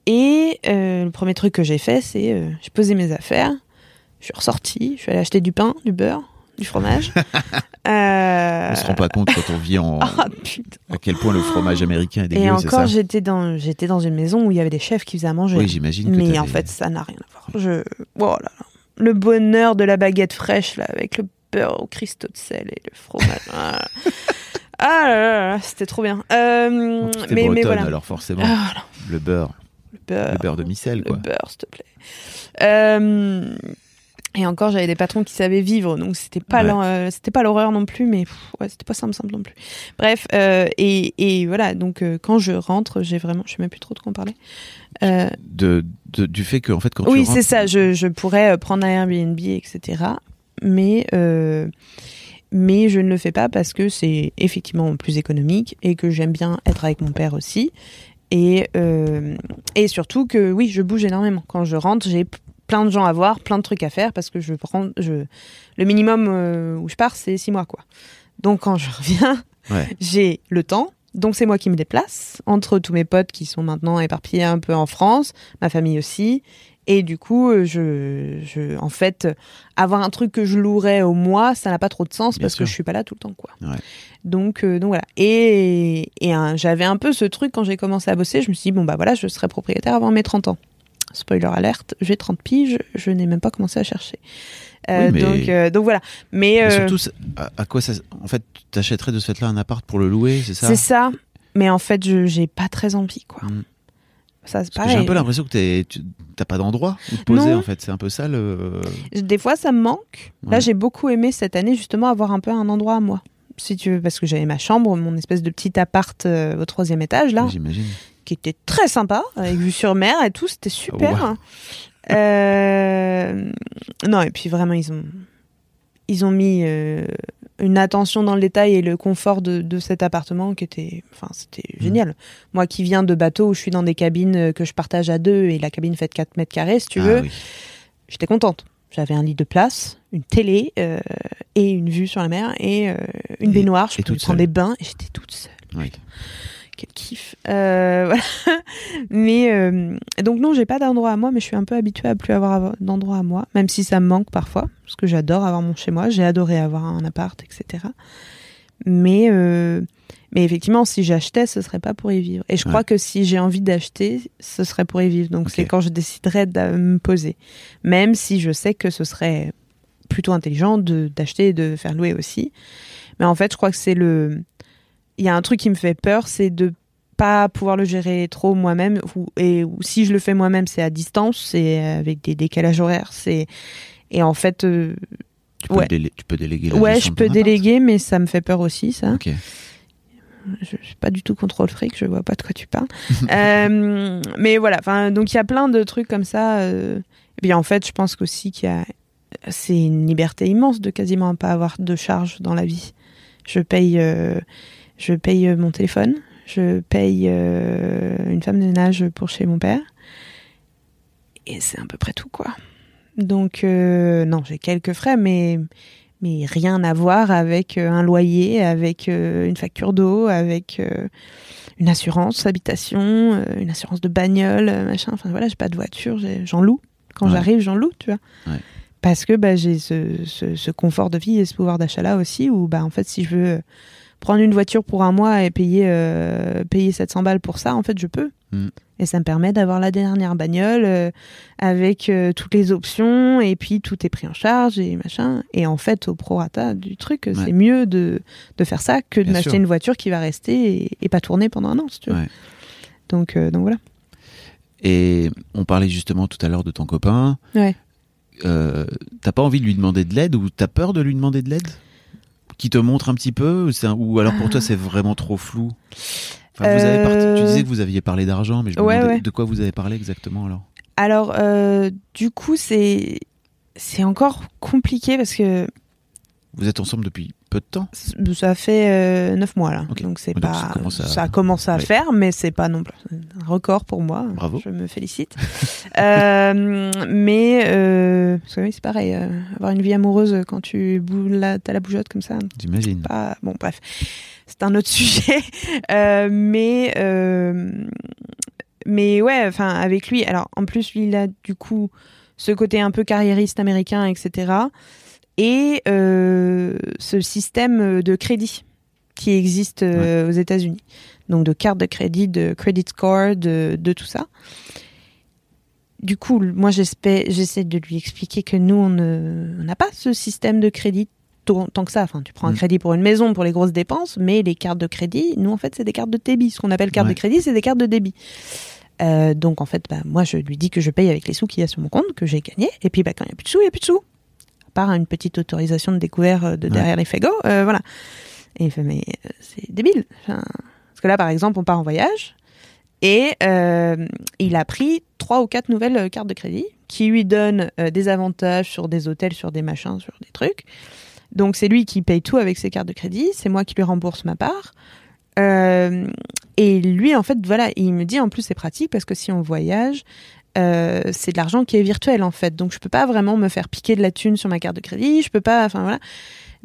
Et euh, le premier truc que j'ai fait, c'est j'ai posé mes affaires, je suis ressortie, je suis allée acheter du pain, du beurre, du fromage. euh... On se rend pas compte quand on vit en. Ah, putain. à quel point le fromage américain est dégueu, Et encore, j'étais dans, j'étais dans une maison où il y avait des chefs qui faisaient à manger. Oui, j'imagine Mais en fait, ça n'a rien à voir. Je... oh là là. Le bonheur de la baguette fraîche, là, avec le beurre au cristaux de sel et le fromage. ah là Ah là là là, c'était trop bien. Euh, t'es mais, mais bretonne, voilà. alors forcément. Ah, Le beurre. le beurre. Le beurre de micelle, Le quoi. beurre, s'il te plaît. Euh, et encore, j'avais des patrons qui savaient vivre, donc c'était pas Ouais. euh, c'était pas l'horreur non plus, mais pff, ouais, c'était pas simple, simple non plus. Bref, euh, et, et voilà, donc euh, quand je rentre, j'ai vraiment, je sais même plus trop de quoi en parler. Euh, De, de- du fait que, en fait, quand oui, c'est ça. Je, je pourrais prendre un Airbnb, etc. Mais, mais je ne le fais pas parce que c'est effectivement plus économique et que j'aime bien être avec mon père aussi. Et, et surtout que oui, je bouge énormément. Quand je rentre, j'ai plein de gens à voir, plein de trucs à faire parce que je prends, je, le minimum euh, où je pars, c'est six mois, quoi. Donc quand je reviens, Ouais. j'ai le temps. Donc c'est moi qui me déplace entre tous mes potes qui sont maintenant éparpillés un peu en France, ma famille aussi. Et du coup, euh, je, je, en fait, avoir un truc que je louerais au mois, ça n'a pas trop de sens Bien parce sûr. que je suis pas là tout le temps, quoi. Ouais. Donc, euh, donc voilà. Et, et j'avais un peu ce truc quand j'ai commencé à bosser. Je me suis dit bon bah voilà, je serai propriétaire avant mes 30 ans. Spoiler alerte, j'ai 30 piges, je n'ai même pas commencé à chercher. Euh, Oui, mais- donc, euh, donc voilà. Mais, Mais euh, surtout, à, à quoi ça. En fait, t'achèterais de ce fait-là un appart pour le louer, c'est ça? C'est ça. Mais en fait, je j'ai pas très envie, quoi. Mm. Ça, c'est j'ai un peu l'impression que tu- t'as pas d'endroit où te poser, Non. en fait. C'est un peu ça le. Des fois, ça me manque. Là, j'ai beaucoup aimé cette année justement avoir un peu un endroit à moi. Si tu veux, parce que j'avais ma chambre, mon espèce de petit appart euh, au troisième étage là, J'imagine. Qui était très sympa, avec vue sur mer et tout, c'était super. Wow. Euh, non, et puis vraiment, ils ont, ils ont mis euh, une attention dans le détail et le confort de, de cet appartement qui était, enfin, c'était Mhm. génial. Moi qui viens de bateau où je suis dans des cabines euh, que je partage à deux et la cabine fait 4 mètres carrés, si tu Ah veux, oui. j'étais contente. J'avais un lit de place, une télé euh, et une vue sur la mer et une Et- baignoire. Je pouvais prendre des bains et j'étais toute seule. Oui. Quel kiff. Euh, voilà. Mais euh, donc non, j'ai pas d'endroit à moi, mais je suis un peu habituée à plus avoir d'endroit à moi, même si ça me manque parfois, parce que j'adore avoir mon chez moi. J'ai adoré avoir un appart, etc. Mais euh, mais effectivement, si j'achetais, ce serait pas pour y vivre. Et je Ouais. crois que si j'ai envie d'acheter, ce serait pour y vivre. Donc c'est quand je déciderais de me poser, même si je sais que ce serait plutôt intelligent de d'acheter et de faire louer aussi. Mais en fait, je crois que c'est le il y a un truc qui me fait peur, c'est de pas pouvoir le gérer trop moi-même ou, et ou si je le fais moi-même, c'est à distance, c'est avec des décalages horaires, c'est et en fait euh, Tu peux, Ouais. délé- tu peux déléguer la ouais, je peux déléguer mais ça me fait peur aussi ça. Ok. Je suis pas du tout contrôle fric, je vois pas de quoi tu parles. Euh, mais voilà, enfin donc il y a plein de trucs comme ça euh, et puis en fait, je pense qu'aussi qu'il y a c'est une liberté immense de quasiment pas avoir de charge dans la vie. Je paye euh, je paye euh, mon téléphone, je paye euh, une femme de ménage pour chez mon père. Et c'est à peu près tout, quoi. Donc, euh, non, j'ai quelques frais, mais, mais rien à voir avec un loyer, avec euh, une facture d'eau, avec une assurance habitation, une assurance de bagnole, machin. Enfin, voilà, j'ai pas de voiture, j'en loue. Quand Ouais. j'arrive, j'en loue, tu vois. Ouais. Parce que bah, j'ai ce, ce, ce confort de vie et ce pouvoir d'achat-là aussi, où, bah, en fait, si je veux prendre une voiture pour un mois et payer, euh, payer 700 balles pour ça, en fait, je peux. Mm. Et ça me permet d'avoir la dernière bagnole euh, avec euh, toutes les options et puis tout est pris en charge et machin. Et en fait, au prorata du truc, Ouais. c'est mieux de, de faire ça que de m'acheter une voiture qui va rester et, et pas tourner pendant un an, si tu veux. Ouais. Donc, euh, donc voilà. Et on parlait justement tout à l'heure de ton copain. Ouais. T'as pas envie de lui demander de l'aide ou t'as peur de lui demander de l'aide? Qui te montre un petit peu ou, c'est un- ou alors pour toi c'est vraiment trop flou? Enfin, vous avez parti- Tu disais que vous aviez parlé d'argent, mais je me Ouais, demandais ouais. de quoi vous avez parlé exactement alors? Alors, euh, du coup, c'est c'est encore compliqué parce que Vous êtes ensemble depuis peu de temps ça fait euh, neuf mois là. Donc c'est Donc, pas ça commence à- ça commence à Ouais. faire, mais c'est pas non plus un record pour moi. Bravo. Je me félicite. Euh, mais euh, c'est pareil. euh, avoir une vie amoureuse quand tu la, t'as la bougeotte comme ça, J'imagine. pas bon bref c'est un autre sujet Euh, mais mais ouais enfin avec lui alors en plus lui il a du coup ce côté un peu carriériste américain etc et euh, ce système de crédit qui existe euh, aux États-Unis donc de carte de crédit de credit score de, de tout ça du coup, moi, j'essaie de lui expliquer que nous, on n'a pas ce système de crédit tant tant que ça. Enfin, tu prends un Mm. crédit pour une maison, pour les grosses dépenses, mais les cartes de crédit, nous, en fait, c'est des cartes de débit. Ce qu'on appelle carte Ouais. de crédit, c'est des cartes de débit. Euh, donc, en fait, bah, moi, je lui dis que je paye avec les sous qu'il y a sur mon compte, que j'ai gagné. Et puis, bah, quand il n'y a plus de sous, il n'y a plus de sous. À part une petite autorisation de découvert euh, de Ouais. derrière les fagots. euh, voilà. Et il fait, mais euh, c'est débile. Enfin, parce que là, par exemple, on part en voyage. Et euh, il a pris trois ou quatre nouvelles cartes de crédit qui lui donnent euh, des avantages sur des hôtels, sur des machins, sur des trucs. Donc c'est lui qui paye tout avec ses cartes de crédit, c'est moi qui lui rembourse ma part. Euh, et lui, en fait, voilà, il me dit en plus c'est pratique parce que si on voyage, euh, c'est de l'argent qui est virtuel en fait. Donc je peux pas vraiment me faire piquer de la thune sur ma carte de crédit, je peux pas, enfin voilà.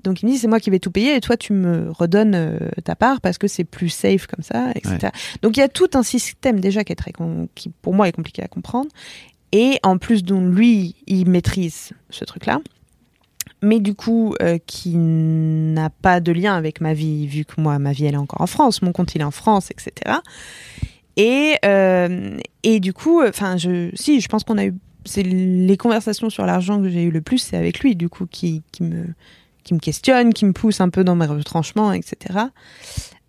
Donc il me dit c'est moi qui vais tout payer et toi tu me redonnes euh, ta part parce que c'est plus safe comme ça, etc. Donc il y a tout un système déjà qui est très qui pour moi est compliqué à comprendre et en plus dont lui il maîtrise ce truc-là, mais du coup euh, qui n'a pas de lien avec ma vie vu que moi ma vie elle est encore en France, mon compte il est en France, etc. Et euh, et du coup, enfin je si je pense qu'on a eu c'est les conversations sur l'argent que j'ai eu le plus c'est avec lui du coup qui qui me qui me questionne, qui me pousse un peu dans mes retranchements, etc.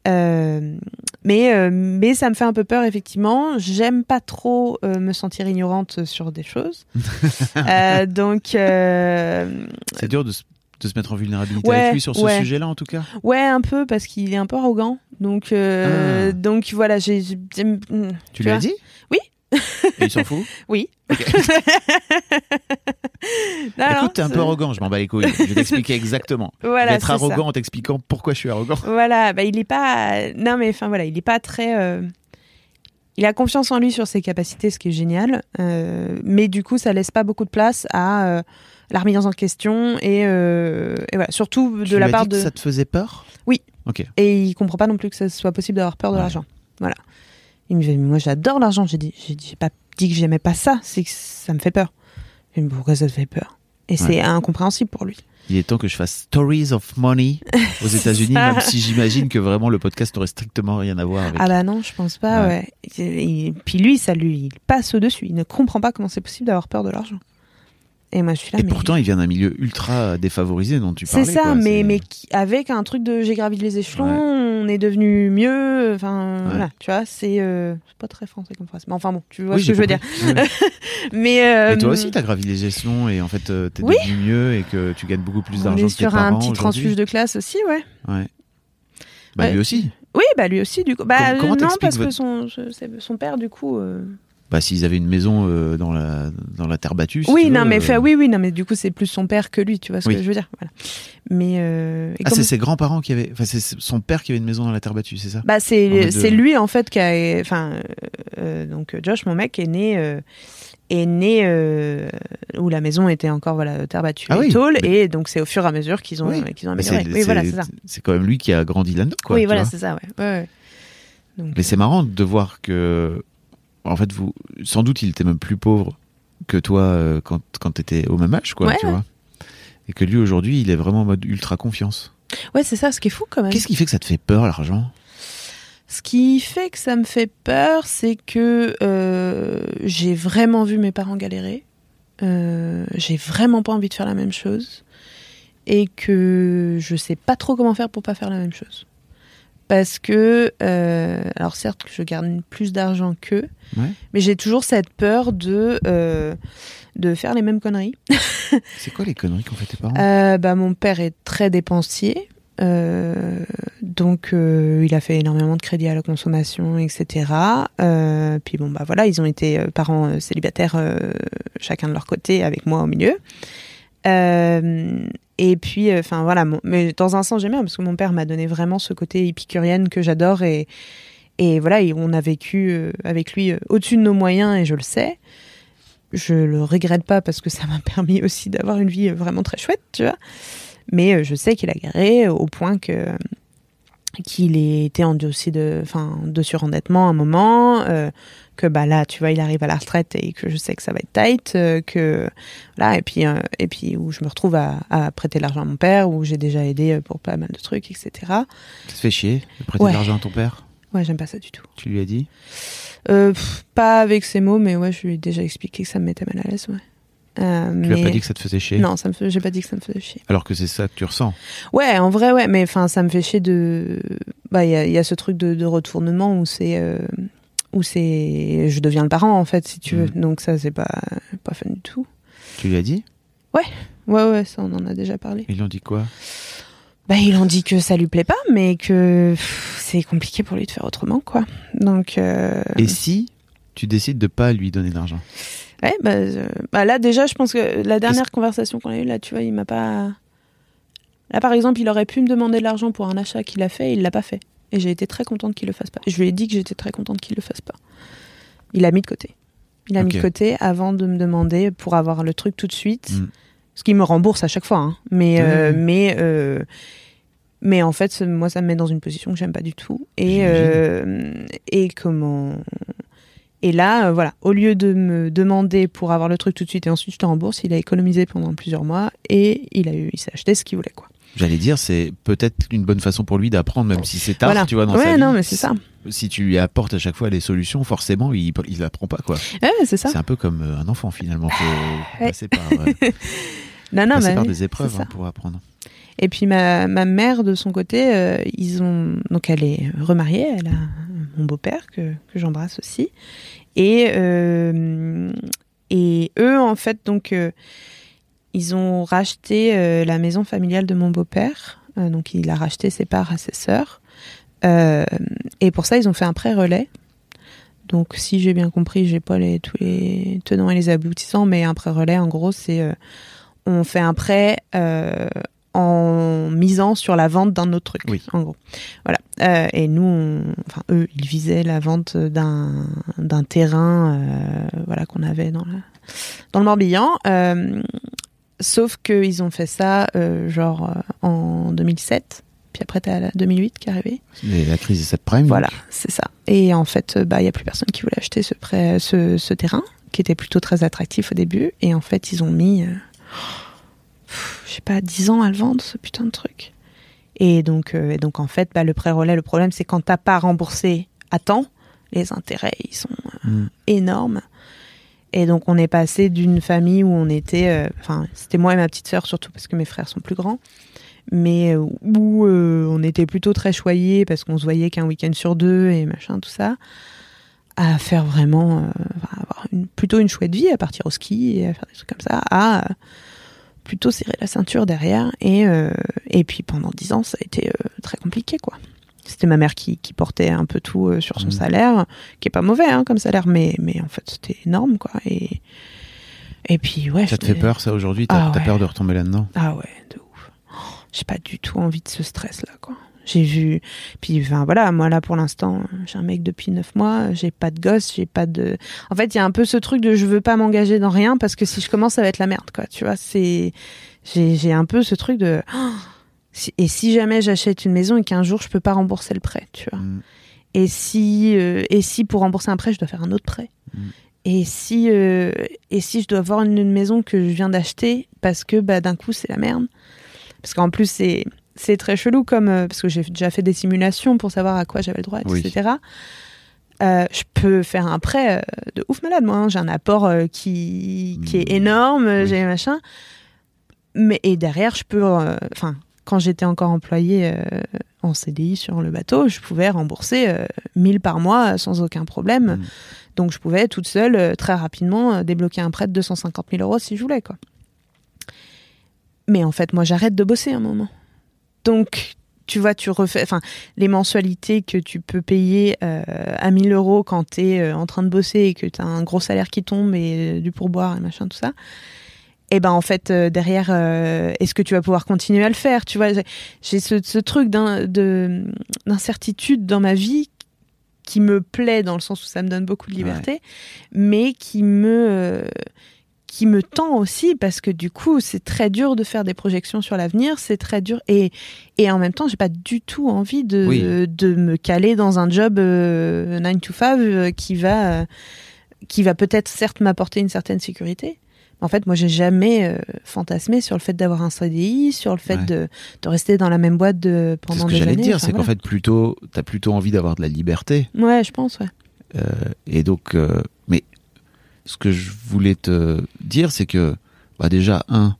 Euh, mais, euh, mais ça me fait un peu peur, effectivement. J'aime pas trop euh, me sentir ignorante sur des choses. Donc, C'est dur de se, de se mettre en vulnérabilité Ouais, avec lui sur ce ouais. sujet-là en tout cas ouais, un peu, parce qu'il est un peu arrogant. Donc, euh, Ah. donc voilà, j'ai. j'ai- Tu lui as dit? Et il s'en fout? Oui. Non, Écoute, t'es un peu arrogant, je m'en bats les couilles. Je vais t'expliquer exactement. Voilà, être ça. arrogant en t'expliquant pourquoi je suis arrogant. Voilà, bah, il est pas. Non, mais enfin voilà, il est pas très. euh, Il a confiance en lui sur ses capacités, ce qui est génial. euh, Mais du coup, ça laisse pas beaucoup de place à la remise en question et, euh, et voilà, surtout de Tu la part dit de. que ça te faisait peur? Oui. Ok. Et il comprend pas non plus que ce soit possible d'avoir peur de Ouais. l'argent. Voilà. Il me dit, mais moi j'adore l'argent. J'ai dit, j'ai pas dit que j'aimais pas ça, c'est que ça me fait peur. Il me dit, pourquoi ça te fait peur? Et c'est incompréhensible pour lui. Il est temps que je fasse Stories of Money aux États-Unis, même si j'imagine que vraiment le podcast n'aurait strictement rien à voir avec. Ah bah non, je pense pas, Ouais. ouais. Et puis lui, ça lui il passe au-dessus. Il ne comprend pas comment c'est possible d'avoir peur de l'argent. Et moi, je suis là, Et mais... pourtant, il vient d'un milieu ultra défavorisé dont tu C'est parlais. ça, quoi. mais, C'est- mais avec un truc de j'ai gravi les échelons, on est devenu mieux. Enfin, voilà, tu vois, c'est euh, c'est pas très français comme phrase. Mais enfin bon, tu vois Oui, ce que je veux dire. Ouais. Mais, euh, Mais toi aussi, t'as gravi les échelons et en fait, euh, t'es Oui. devenu mieux et que tu gagnes beaucoup plus d'argent que tes sur parents un petit transfuge de classe aussi, ouais. Ouais. Bah, Ouais. lui aussi. Oui, bah lui aussi, du coup. Bah, Comment- euh, non, parce que son, c'est- père, du coup. euh, Bah, s'ils avaient une maison euh, dans la dans la terre battue. si oui, tu non, veux, mais euh, fait, oui, oui, non, mais du coup, c'est plus son père que lui, tu vois ce Oui. que je veux dire. Voilà. Mais. euh, Ah, c'est ses grands-parents qui avaient. Enfin, c'est son père qui avait une maison dans la terre battue, c'est ça? Bah c'est de- lui en fait qui a enfin euh, euh, donc Josh mon mec est né euh, est né euh, où la maison était encore voilà terre battue Ah et oui, tôle mais- et donc c'est au fur et à mesure qu'ils ont Oui. qu'ils ont amélioré. c'est Oui voilà c'est- c'est ça. c'est quand même lui qui a grandi là-dedans, quoi. oui voilà c'est ça ouais. ouais, ouais. Donc, Mais c'est marrant de voir que, en fait, vous, sans doute, il était même plus pauvre que toi euh, quand, quand t'étais au même âge, quoi, Ouais, tu ouais. vois. Et que lui, aujourd'hui, il est vraiment en mode ultra confiance. ouais c'est ça ce qui est fou quand même. Qu'est-ce qui fait que ça te fait peur, l'argent? Ce qui fait que ça me fait peur, c'est que euh, j'ai vraiment vu mes parents galérer. Euh, j'ai vraiment pas envie de faire la même chose. Et que je sais pas trop comment faire pour pas faire la même chose. Parce que, euh, alors certes, je gagne plus d'argent qu'eux, Ouais. mais j'ai toujours cette peur de, euh, de faire les mêmes conneries. C'est quoi les conneries qu'ont fait tes parents? Euh, bah, mon père est très dépensier. donc il a fait énormément de crédits à la consommation, etc. Puis bon bah voilà, ils ont été parents célibataires, chacun de leur côté, avec moi au milieu. Euh, et puis, enfin voilà, mon- mais dans un sens j'aime bien parce que mon père m'a donné vraiment ce côté épicurienne que j'adore et et voilà, on a vécu euh, avec lui euh, au-dessus de nos moyens et je le sais. Je le regrette pas parce que ça m'a permis aussi d'avoir une vie euh, vraiment très chouette, tu vois. Mais euh, je sais qu'il a garé au point que qu'il était en dossier de, de surendettement à un moment, euh, que bah là, tu vois, il arrive à la retraite et que je sais que ça va être tight, euh, que voilà, et puis euh, et puis où je me retrouve à, à prêter l'argent à mon père, où j'ai déjà aidé euh, pour pas mal de trucs, etc. Ça te fait chier de prêter Ouais. de l'argent à ton père? Ouais, j'aime pas ça du tout. Tu lui as dit? Euh, pff, pas avec ces mots, mais ouais, je lui ai déjà expliqué que ça me mettait mal à l'aise, ouais. Euh, Tu lui mais... as pas dit que ça te faisait chier? Non, ça me fait... j'ai pas dit que ça me faisait chier. Alors que c'est ça que tu ressens. Ouais, en vrai, ouais, mais enfin, ça me fait chier de. Bah, il y a, il y a ce truc de, de retournement où c'est. euh, où c'est. Je deviens le parent, en fait, si tu veux. Mhm. Donc, ça, c'est pas, pas fun du tout. Tu lui as dit? Ouais, ouais, ça, on en a déjà parlé. Ils l'ont dit quoi? Bah, ils ont dit que ça lui plaît pas, mais que c'est compliqué pour lui de faire autrement, quoi. Donc. euh, Et si tu décides de pas lui donner d'argent Ouais, bah, euh, bah là déjà, je pense que la dernière conversation qu'on a eue, là, tu vois, il m'a pas. Là, par exemple, il aurait pu me demander de l'argent pour un achat qu'il a fait, et il l'a pas fait. Et j'ai été très contente qu'il le fasse pas. Je lui ai dit que j'étais très contente qu'il le fasse pas. Il a mis de côté. Il a mis de côté avant de me demander pour avoir le truc tout de suite. Mm. Ce qui me rembourse à chaque fois. hein. Mais, euh, mais, euh, mais en fait, moi, ça me met dans une position que j'aime pas du tout. Et, euh, et comment. Et là, euh, voilà, au lieu de me demander pour avoir le truc tout de suite et ensuite je te rembourse, il a économisé pendant plusieurs mois et il a eu, il s'est acheté ce qu'il voulait, quoi. J'allais dire, c'est peut-être une bonne façon pour lui d'apprendre, même si c'est tard, voilà. tu vois, dans ouais, sa vie. non, mais c'est ça. Si tu lui apportes à chaque fois les solutions, forcément, il, il apprend pas, quoi. Ouais, c'est ça. C'est un peu comme euh, un enfant, finalement. Faut Ouais. passer par, euh, Non, non, passer bah par des épreuves hein, pour apprendre. Et puis ma, ma mère, de son côté, euh, ils ont donc elle est remariée, elle a mon beau-père que, que j'embrasse aussi, et euh, et eux en fait donc euh, ils ont racheté la maison familiale de mon beau-père, donc il a racheté ses parts à ses sœurs, et pour ça ils ont fait un prêt relais. Donc, si j'ai bien compris, j'ai pas les, tous les tenants et les aboutissants, mais un prêt relais, en gros, c'est on fait un prêt en misant sur la vente d'un autre truc, Oui. en gros. Voilà. Euh, et nous, on- enfin, eux, ils visaient la vente d'un d'un terrain, euh, voilà, qu'on avait dans la, dans le Morbihan. Euh, sauf qu'ils ont fait ça, euh, genre, en 2007. Puis après, t'as la 2008 qui est arrivée. Et la crise des subprimes. Voilà, c'est ça. Et en fait, bah, il y a plus personne qui voulait acheter ce, prêt, ce, ce terrain, qui était plutôt très attractif au début. Et en fait, ils ont mis, je sais pas, 10 ans à le vendre, ce putain de truc. Et donc, euh, et donc en fait, bah, le prêt relais, le problème, c'est quand t'as pas remboursé à temps, les intérêts, ils sont euh, Mm. énormes. Et donc, on est passé d'une famille où on était, euh, enfin, c'était moi et ma petite sœur surtout parce que mes frères sont plus grands, mais où on était plutôt très choyés parce qu'on se voyait qu'un week-end sur deux et machin, tout ça, à faire vraiment, avoir une, plutôt une chouette vie, à partir au ski et à faire des trucs comme ça, à plutôt serrer la ceinture derrière. Et, euh, et puis pendant dix ans, ça a été euh, très compliqué, quoi. C'était ma mère qui, qui portait un peu tout euh, sur son Mhm. salaire, qui est pas mauvais hein, comme salaire, mais, mais en fait c'était énorme, quoi. Et, et puis ouais. Ça te fait peur, ça, aujourd'hui? T'as Ah ouais. peur de retomber là-dedans? Ah ouais, de ouf. Oh, J'ai pas du tout envie de ce stress-là, quoi. J'ai vu. Puis, enfin, voilà, moi, là, pour l'instant, j'ai un mec depuis neuf mois, j'ai pas de gosse, j'ai pas de. En fait, il y a un peu ce truc de je veux pas m'engager dans rien parce que si je commence, ça va être la merde, quoi. Tu vois, c'est. J'ai un peu ce truc de. Oh, Et si jamais j'achète une maison et qu'un jour, je peux pas rembourser le prêt, tu vois. Mm. Et si, euh, et si pour rembourser un prêt, je dois faire un autre prêt. Mm. Et si, euh, et si je dois avoir une, une maison que je viens d'acheter parce que bah, d'un coup c'est la merde. Parce qu'en plus c'est c'est très chelou comme euh, parce que j'ai déjà fait des simulations pour savoir à quoi j'avais le droit, Oui. etc. Euh, je peux faire un prêt euh, de ouf malade moi. hein. J'ai un apport qui qui est Mm. énorme, Oui. j'ai machin. Mais et derrière je peux, enfin quand j'étais encore employée euh, en CDI sur le bateau, je pouvais rembourser euh, 1000 par mois sans aucun problème. Mm. Donc je pouvais toute seule très rapidement débloquer un prêt de 250 000 euros si je voulais quoi. Mais en fait moi j'arrête de bosser un moment. Donc tu vois tu refais, enfin les mensualités que tu peux payer euh, à 1000 euros quand tu es en train de bosser et que tu as un gros salaire qui tombe et euh, du pourboire et machin tout ça. Et ben en fait euh, derrière euh, est-ce que tu vas pouvoir continuer à le faire? Tu vois j'ai- ce, ce truc d'incertitude dans ma vie qui me plaît dans le sens où ça me donne beaucoup de liberté, mais qui me euh, qui me tend aussi parce que du coup c'est très dur de faire des projections sur l'avenir, c'est très dur et et en même temps j'ai pas du tout envie de Oui. de me caler dans un job 9 to 5 euh, qui va euh, qui va peut-être certes m'apporter une certaine sécurité. En fait, moi, j'ai jamais euh, fantasmé sur le fait d'avoir un CDI, sur le fait Ouais. de, de rester dans la même boîte de, C'est pendant ce que des j'allais années. dire, Enfin, c'est qu'en fait, plutôt, t'as plutôt envie d'avoir de la liberté. Ouais, je pense, ouais. Euh, et donc, euh, mais ce que je voulais te dire, c'est que, bah déjà, un,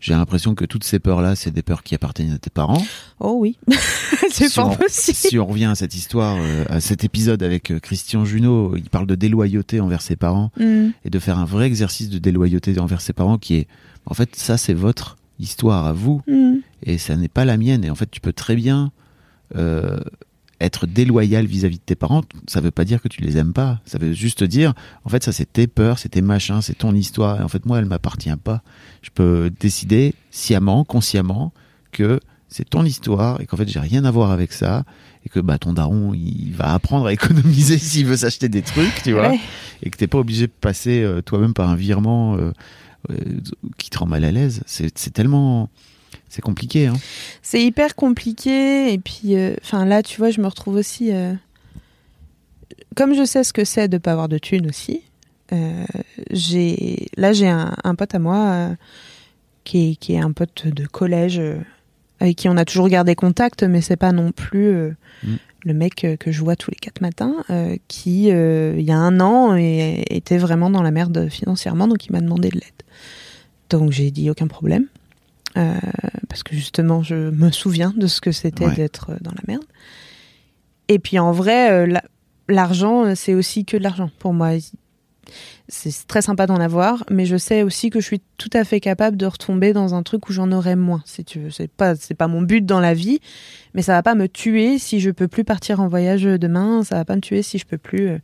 j'ai l'impression que toutes ces peurs-là, c'est des peurs qui appartiennent à tes parents. Oh oui, c'est Si pas on- possible. Si on revient à cette histoire, euh, à cet épisode avec euh, Christian Junot, il parle de déloyauté envers ses parents Mm. et de faire un vrai exercice de déloyauté envers ses parents qui est, en fait, ça c'est votre histoire à vous Mm. et ça n'est pas la mienne. Et en fait, tu peux très bien euh, être déloyal vis-à-vis de tes parents. Ça veut pas dire que tu les aimes pas. Ça veut juste dire, en fait, ça c'est tes peurs, c'est tes machins, c'est ton histoire. Et en fait, moi, elle m'appartient pas. Je peux décider sciemment, consciemment, que c'est ton histoire et qu'en fait, j'ai rien à voir avec ça. Et que bah, ton daron, il va apprendre à économiser s'il veut s'acheter des trucs, tu vois Ouais. et que t'es pas obligé de passer euh, toi-même par un virement euh, euh, qui te rend mal à l'aise. C'est c'est tellement, c'est compliqué. Hein. C'est hyper compliqué et puis, euh, enfin là, tu vois, je me retrouve aussi. euh, Comme je sais ce que c'est de pas avoir de thunes aussi. euh, j'ai là j'ai un, un pote à moi qui, est, qui est un pote de collège avec qui on a toujours gardé contact mais c'est pas non plus Mm. le mec que je vois tous les quatre matins qui il y a un an était vraiment dans la merde financièrement donc il m'a demandé de l'aide donc j'ai dit aucun problème euh, parce que justement je me souviens de ce que c'était Ouais. d'être dans la merde et puis en vrai euh, la- l'argent euh, c'est aussi que de l'argent pour moi c'est très sympa d'en avoir, mais je sais aussi que je suis tout à fait capable de retomber dans un truc où j'en aurai moins, si tu veux. C'est pas, c'est pas mon but dans la vie, mais ça va pas me tuer si je peux plus partir en voyage demain. Ça va pas me tuer si je peux plus euh,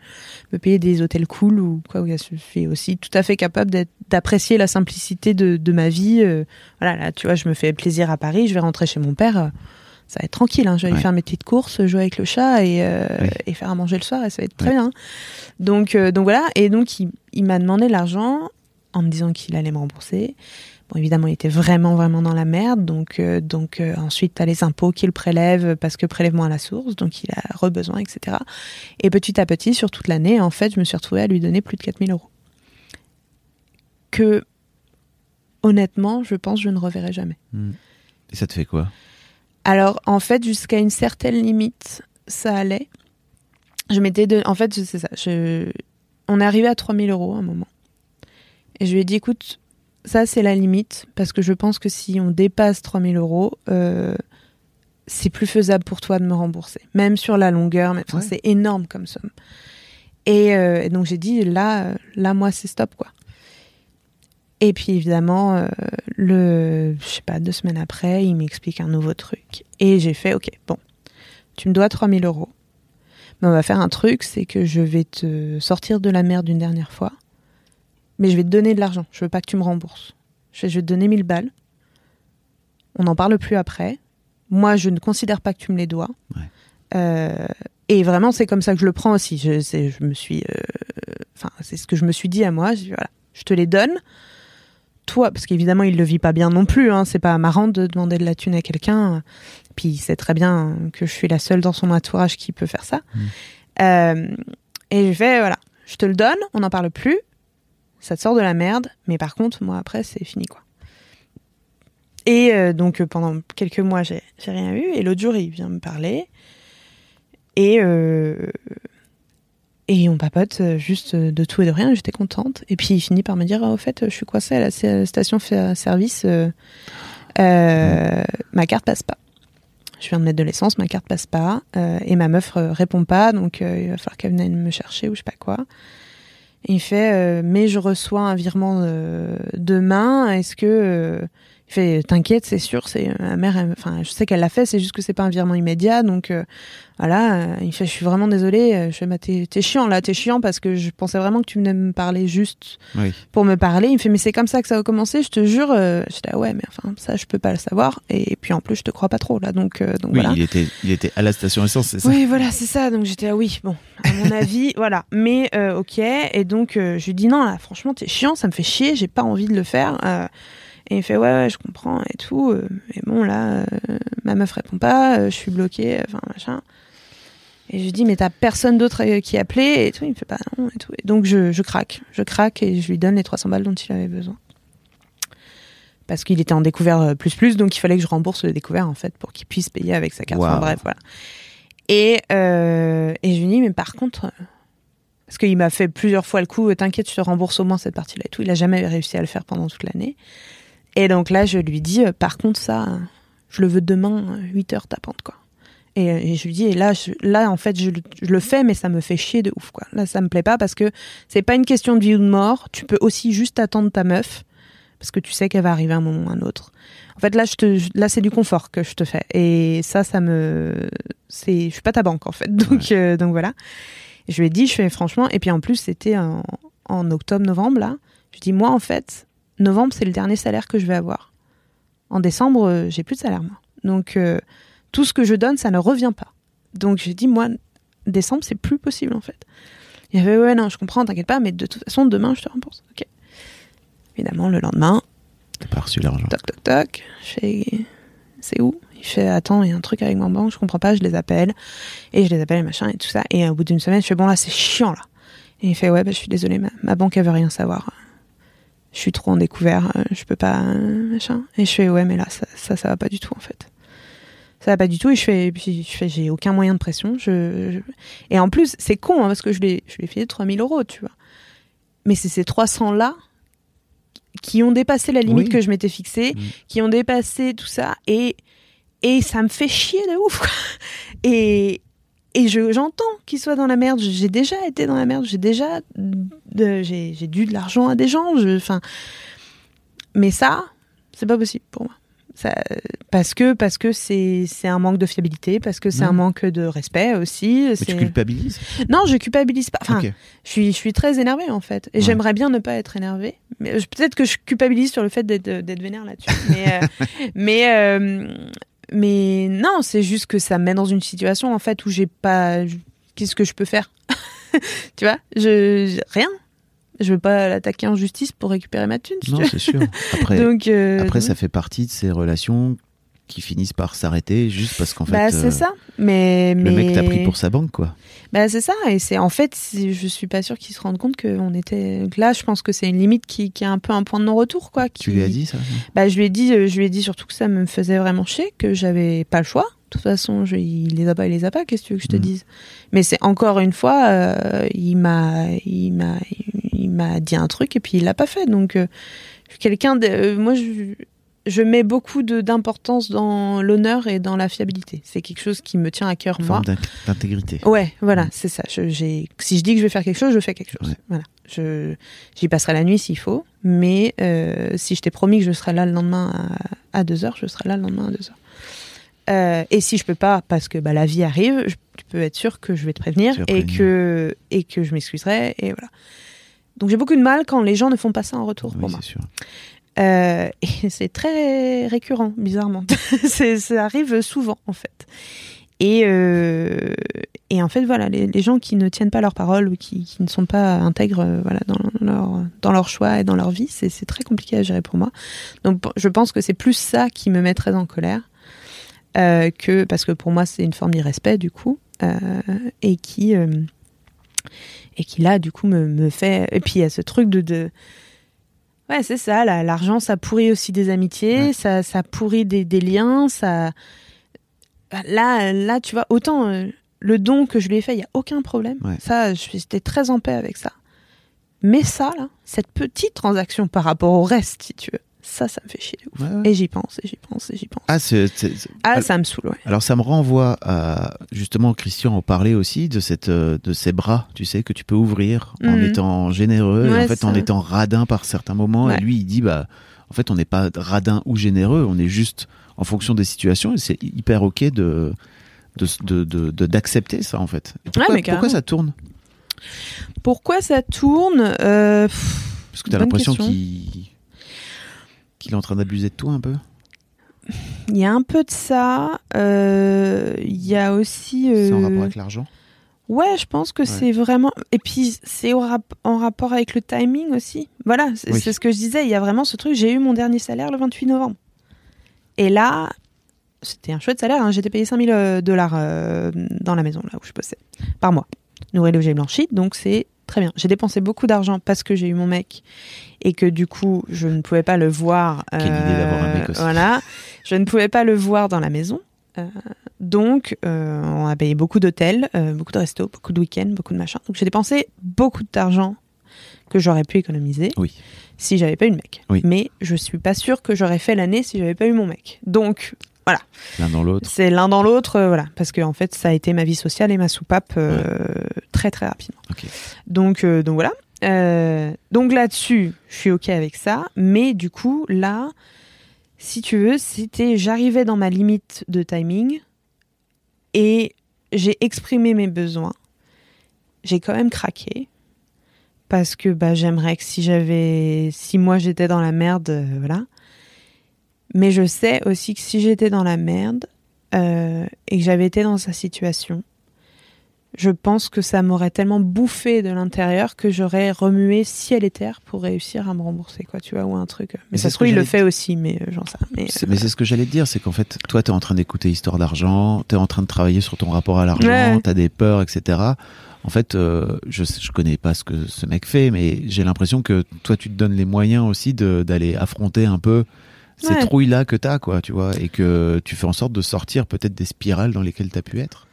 me payer des hôtels cool ou quoi. Je suis aussi tout à fait capable d'apprécier la simplicité de, de ma vie. euh, voilà, là, tu vois, je me fais plaisir à Paris, je vais rentrer chez mon père. Ça va être tranquille, hein. je vais aller Ouais. faire mes petites courses, jouer avec le chat et, euh, Oui. et faire à manger le soir et ça va être très Ouais. bien. Donc, euh, donc voilà, et donc il, il m'a demandé l'argent en me disant qu'il allait me rembourser. Bon, évidemment, il était vraiment, vraiment dans la merde. Donc, euh, donc euh, ensuite, tu as les impôts qu'il prélève parce que prélèvement à la source, donc il a re-besoin, etc. Et petit à petit, sur toute l'année, en fait, je me suis retrouvée à lui donner plus de 4000 euros. Que, honnêtement, je pense que je ne reverrai jamais. Et ça te fait quoi? Alors, en fait, jusqu'à une certaine limite, ça allait. Je m'étais de... En fait, c'est ça. Je... On est arrivé à 3000 euros à un moment. Et je lui ai dit, écoute, ça, c'est la limite. Parce que je pense que si on dépasse 3000 euros, euh, c'est plus faisable pour toi de me rembourser. Même sur la longueur. Mais... enfin, Ouais. C'est énorme comme somme. Et, euh, et donc, j'ai dit, là, là moi, c'est stop, quoi. Et puis évidemment, euh, le, je sais pas, deux semaines après, il m'explique un nouveau truc. Et j'ai fait, ok, bon, tu me dois 3000 euros. Mais on va faire un truc, c'est que je vais te sortir de la merde une dernière fois. Mais je vais te donner de l'argent. Je veux pas que tu me rembourses. Je vais te donner 1000 balles. On n'en parle plus après. Moi, je ne considère pas que tu me les dois. Ouais. Euh, et vraiment, c'est comme ça que je le prends aussi. Je, me suis, euh, enfin, c'est ce que je me suis dit à moi. Je dis, voilà, je te les donne toi, parce qu'évidemment il le vit pas bien non plus, hein, c'est pas marrant de demander de la thune à quelqu'un, puis il sait très bien que je suis la seule dans son entourage qui peut faire ça. Euh, et je fais, voilà, je te le donne, on n'en parle plus, ça te sort de la merde, mais par contre, moi après, c'est fini quoi. Et euh, donc pendant quelques mois, j'ai j'ai rien eu, et l'autre jour, il vient me parler, et euh, et on papote euh, juste euh, de tout et de rien, j'étais contente. Et puis il finit par me dire, Ah, au fait, je suis coincée à la s- station fa- service, euh, ma carte passe pas. Je viens de mettre de l'essence, ma carte passe pas, et ma meuf répond pas, donc il va falloir qu'elle vienne me chercher ou je sais pas quoi. Et il fait, mais je reçois un virement demain, est-ce que... euh, fait, t'inquiète, c'est sûr, c'est euh, ma mère, elle- enfin, je sais qu'elle l'a fait, c'est juste que c'est pas un virement immédiat, donc euh, voilà. euh, il fait, je suis vraiment désolée, euh, je fais, bah, t'es t'es chiant là, t'es chiant parce que je pensais vraiment que tu venais me parler juste Oui. pour me parler. Il me fait, mais c'est comme ça que ça a commencé, je te jure. Euh, J'étais, ah ouais, mais enfin, ça, je peux pas le savoir. Et puis en plus, je te crois pas trop là, donc, euh, donc Oui, voilà. il, était, il était à la station essence, c'est ça? Oui, voilà, c'est ça. Donc j'étais ah oui, bon, à mon avis, voilà. Mais euh, ok. Et donc euh, je lui dis non, là, franchement, t'es chiant, ça me fait chier, j'ai pas envie de le faire. Euh, et il fait ouais, ouais, je comprends et tout. euh, mais bon, là, euh, ma meuf répond pas, euh, je suis bloquée, enfin machin. Et je lui dis mais t'as personne d'autre euh, qui appelait et tout. Il me fait pas non et tout. Et donc je, je craque, je craque et je lui donne les 300 balles dont il avait besoin. Parce qu'il était en découvert euh, plus plus, donc il fallait que je rembourse le découvert en fait pour qu'il puisse payer avec sa carte. Enfin, Waouh. bref, voilà. Et, euh, et je lui dis, mais par contre, euh, parce qu'il m'a fait plusieurs fois le coup, euh, t'inquiète, je te rembourse au moins cette partie-là et tout. Il a jamais réussi à le faire pendant toute l'année. Et donc là, je lui dis, euh, par contre, ça, euh, je le veux demain, 8 heures tapante, quoi. Et, euh, et je lui dis, et là, je- là, en fait, je, le- je le fais, mais ça me fait chier de ouf, quoi. Là, ça me plaît pas parce que c'est pas une question de vie ou de mort. Tu peux aussi juste attendre ta meuf parce que tu sais qu'elle va arriver à un moment ou à un autre. En fait, là, je te, là, c'est du confort que je te fais. Et ça, ça me, c'est, je suis pas ta banque, en fait. Donc, euh, donc voilà. Et je lui ai dit, je fais franchement, et puis en plus, c'était en, en octobre, novembre, là. Je dis, moi, en fait, novembre, c'est le dernier salaire que je vais avoir. En décembre, euh, j'ai plus de salaire, moi. Donc, euh, tout ce que je donne, ça ne revient pas. Donc, j'ai dit, moi, décembre, c'est plus possible, en fait. Il y avait, ouais, non, je comprends, t'inquiète pas, mais de toute façon, demain, je te rembourse. Ok. Évidemment, le lendemain, T'as pas reçu l'argent. toc toc toc. Je fais c'est où? Il fait attends, il y a un truc avec ma banque, je comprends pas, je les appelle et je les appelle machin et tout ça. Et au bout d'une semaine, je fais bon là c'est chiant là. Et il fait ouais bah, je suis désolée, ma, ma banque elle veut rien savoir. Je suis trop en découvert, euh, je peux pas euh, machin. Et je fais ouais mais là ça ça, ça va pas du tout en fait. Ça va pas du tout et je fais puis je fais j'ai aucun moyen de pression. Je, je- et en plus c'est con hein, parce que je lui ai- je lui ai filé 3000 euros tu vois. Mais c'est ces 300 là qui ont dépassé la limite Oui. que je m'étais fixée, Mm. qui ont dépassé tout ça, et, et ça me fait chier de ouf. quoi. Et, et je j'entends qu'il soit dans la merde. J'ai déjà été dans la merde. J'ai déjà j'ai dû de l'argent à des gens. Je- Enfin, mais ça, c'est pas possible pour moi. Ça, parce que parce que c'est un manque de fiabilité, parce que c'est un manque de respect aussi. Mais tu culpabilises? Non, je culpabilise pas. Enfin, je suis je suis très énervée en fait, et Ouais. j'aimerais bien ne pas être énervée. Mais je- peut-être que je culpabilise sur le fait d'être d'être vénère là-dessus. mais euh, mais euh, mais non, c'est juste que ça me met dans une situation en fait où j'ai pas. Qu'est-ce que je peux faire? Tu vois, je rien. Je veux pas l'attaquer en justice pour récupérer ma thune. si Non, c'est sûr. Après, Donc euh, après ça fait partie de ces relations qui finissent par s'arrêter juste parce qu'en fait, bah euh, c'est ça. Mais le mais mec t'a pris pour sa banque, quoi. Bah c'est ça et c'est en fait je suis pas sûre qu'ils se rendent compte que on était là je pense que c'est une limite qui, qui est un peu un point de non retour quoi. Tu lui as dit ça Bah je lui ai dit euh, je lui ai dit surtout que ça me faisait vraiment chier que j'avais pas le choix. De toute façon je, il les a pas il les a pas qu'est-ce que tu veux que je te Mhm. dise? Mais c'est encore une fois euh, il m'a il m'a il m'a dit un truc et puis il l'a pas fait donc euh, quelqu'un de euh, moi je je mets beaucoup d'importance dans l'honneur et dans la fiabilité. C'est quelque chose qui me tient à cœur moi. d'intégrité. Ouais, voilà, c'est ça. Je, si je dis que je vais faire quelque chose, je fais quelque chose. Ouais. Voilà. J'y passerai la nuit s'il faut, mais euh, si je t'ai promis que je serai là le lendemain à, 2 heures, je serai là le lendemain à 2 heures. Euh, et si je peux pas, parce que bah, la vie arrive, je- tu peux être sûr que je vais te prévenir et prévenir. que, et que je m'excuserai. Et voilà. Donc j'ai beaucoup de mal quand les gens ne font pas ça en retour Oui, pour moi. sûr. Euh, et c'est très récurrent, bizarrement. ça arrive souvent, en fait. Et, euh, en fait, voilà, les, gens qui ne tiennent pas leur parole ou qui, ne sont pas intègres euh, voilà, dans, leur, dans leur choix et dans leur vie, c'est, très compliqué à gérer pour moi. Donc je pense que c'est plus ça qui me met très en colère. que parce que pour moi c'est une forme d'irrespect du coup et qui et qui là du coup me, fait et puis il y a ce truc de Ouais, c'est ça. L'argent, ça pourrit aussi des amitiés, Ouais. ça, ça pourrit des, des liens. Ça, là, là, tu vois, autant euh, le don que je lui ai fait, il y a aucun problème. Ouais. Ça, j'étais très en paix avec ça. Mais ça, là, cette petite transaction par rapport au reste, si tu veux, ça, ça me fait chier de ouf. Ouais, ouais. Et j'y pense, et j'y pense, et j'y pense. Ah, Ah, ça me saoule, ouais. Alors ça me renvoie à justement Christian en parlait aussi de cette euh, de ces bras, tu sais que tu peux ouvrir en Mhm. étant généreux et en fait en étant radin par certains moments et lui il dit bah en fait on n'est pas radin ou généreux, on est juste en fonction des situations et c'est hyper OK de de de- de- de- d'accepter ça en fait. Et pourquoi, mais carrément. pourquoi ça tourne? Pourquoi ça tourne? Euh, Parce que tu as l'impression qu'il qu'il est en train d'abuser de toi un peu? Il y a un peu de ça. euh, Il y a aussi. C'est en euh, rapport avec l'argent? Ouais, je pense que c'est vraiment. Et puis, c'est rap- en rapport avec le timing aussi. Voilà, c'est Oui. ce que je disais. Il y a vraiment ce truc. J'ai eu mon dernier salaire le 28 novembre. Et là, c'était un chouette salaire. hein, J'étais payé 5000 dollars euh, dans la maison, là où je bossais, par mois. Nourri, logé, blanchi. Donc, c'est très bien. J'ai dépensé beaucoup d'argent parce que j'ai eu mon mec et que du coup, je ne pouvais pas le voir. Quelle idée d'avoir un mec euh, aussi. Voilà. Je ne pouvais pas le voir dans la maison. Euh, donc, euh, on a payé beaucoup d'hôtels, beaucoup de restos, beaucoup de week-ends, beaucoup de machins. Donc, j'ai dépensé beaucoup d'argent que j'aurais pu économiser Oui. si j'avais pas eu le mec. Oui. Mais je suis pas sûre que j'aurais fait l'année si j'avais pas eu mon mec. Donc, L'un dans l'autre. c'est l'un dans l'autre, euh, voilà. Parce que en fait, ça a été ma vie sociale et ma soupape euh, très très rapidement. Donc, euh, donc voilà. Donc là-dessus, je suis ok avec ça. Mais du coup, là, si tu veux, c'était j'arrivais dans ma limite de timing et j'ai exprimé mes besoins. J'ai quand même craqué parce que bah, j'aimerais que si j'avais, si moi j'étais dans la merde, voilà. Mais je sais aussi que si j'étais dans la merde euh, et que j'avais été dans sa situation, je pense que ça m'aurait tellement bouffé de l'intérieur que j'aurais remué ciel et terre pour réussir à me rembourser, quoi, tu vois, ou un truc. Mais, Mais ça c'est se trouve, il le fait aussi, mais euh, j'en sais. Mais, C'est- ce que j'allais te dire, c'est qu'en fait, toi, tu es en train d'écouter Histoire d'argent, tu es en train de travailler sur ton rapport à l'argent, Ouais. tu as des peurs, etc. En fait, euh, je je connais pas ce que ce mec fait, mais j'ai l'impression que toi, tu te donnes les moyens aussi d'aller affronter un peu ces Ouais. trouilles-là que tu as, quoi, tu vois, et que tu fais en sorte de sortir peut-être des spirales dans lesquelles tu as pu être.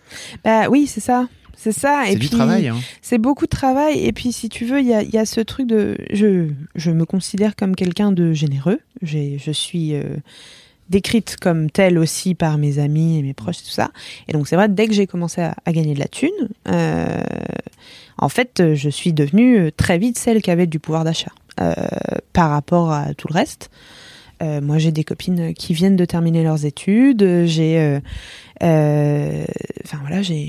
Bah oui, c'est ça. C'est ça. C'est du travail, hein. C'est beaucoup de travail. Et puis, si tu veux, il y a, y a ce truc de. Je, je me considère comme quelqu'un de généreux. J'ai, je suis. euh, décrite comme telle aussi par mes amis et mes proches et tout ça. Et donc c'est vrai, dès que j'ai commencé à, à gagner de la thune, euh, en fait, je suis devenue euh, très vite celle qui avait du pouvoir d'achat euh, par rapport à tout le reste. Euh, moi, j'ai des copines qui viennent de terminer leurs études. J'ai, euh, euh, enfin voilà, j'ai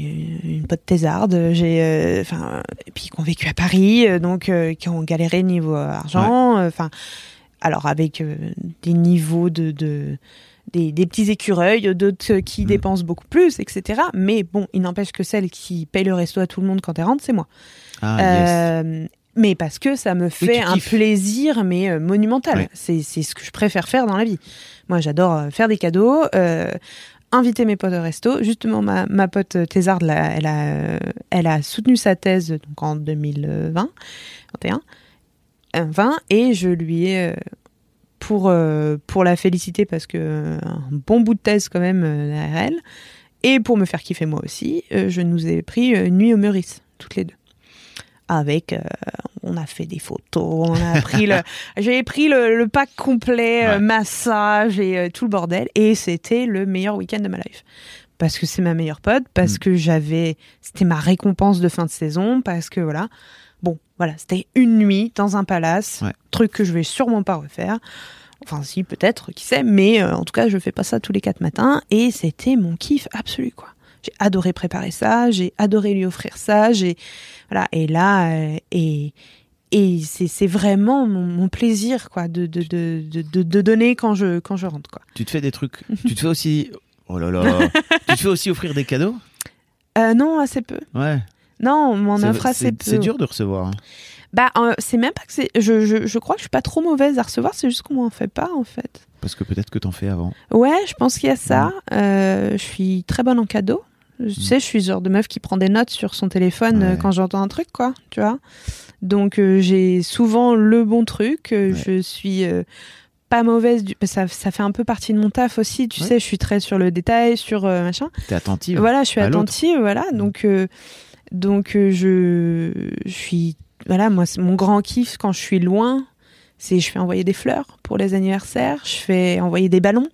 une pote thésarde. J'ai, euh, enfin, puis qui ont vécu à Paris, euh, donc euh, qui ont galéré niveau argent. euh, Enfin, alors avec euh, des niveaux de, de des, des petits écureuils, d'autres qui Mm. dépensent beaucoup plus, etc. Mais bon, il n'empêche que celle qui paye le resto à tout le monde quand elle rentre, c'est moi. Ah, yes. Mais parce que ça me fait un plaisir, mais euh, monumental. Ouais. C'est c'est ce que je préfère faire dans la vie. Moi, j'adore euh, faire des cadeaux, euh, inviter mes potes au resto. Justement, ma, ma pote Thésarde, là, elle, a, elle a soutenu sa thèse donc en 2020, 21, euh, 20, et je lui ai, pour, pour la féliciter, parce que un bon bout de thèse quand même derrière elle, et pour me faire kiffer moi aussi, je nous ai pris une nuit au Meurice, toutes les deux avec euh, on a fait des photos on a pris le j'ai pris le, le pack complet euh, Ouais. massage et euh, tout le bordel et c'était le meilleur week-end de ma life parce que c'est ma meilleure pote parce Mm. que j'avais c'était ma récompense de fin de saison parce que voilà bon voilà c'était une nuit dans un palace Ouais. truc que je vais sûrement pas refaire enfin si peut-être qui sait mais euh, en tout cas je fais pas ça tous les quatre matins et c'était mon kiff absolu quoi j'ai adoré préparer ça j'ai adoré lui offrir ça j'ai voilà et là euh, et et c'est c'est vraiment mon, mon plaisir quoi de de, de, de, donner quand je quand je rentre quoi Tu te fais des trucs. tu te fais aussi. Oh là là. tu te fais aussi offrir des cadeaux? Euh, non assez peu Ouais. non on m'en offre assez peu C'est dur de recevoir. hein. bah euh, c'est même pas que c'est je, je je crois que je suis pas trop mauvaise à recevoir c'est juste qu'on m'en fait pas en fait Parce que peut-être que t'en fais avant. ouais je pense qu'il y a ça Euh, je suis très bonne en cadeau tu sais je suis genre de meuf qui prend des notes sur son téléphone euh, Ouais. quand j'entends un truc quoi tu vois donc euh, j'ai souvent le bon truc euh, Ouais. je suis euh, pas mauvaise du... ça, ça fait un peu partie de mon taf aussi tu Ouais. sais je suis très sur le détail sur euh, machin T'es attentive. voilà, je suis attentive, voilà. Donc, euh, donc euh, je, je suis, voilà, moi, c'est mon grand kiff quand je suis loin, c'est je fais envoyer des fleurs pour les anniversaires, je fais envoyer des ballons.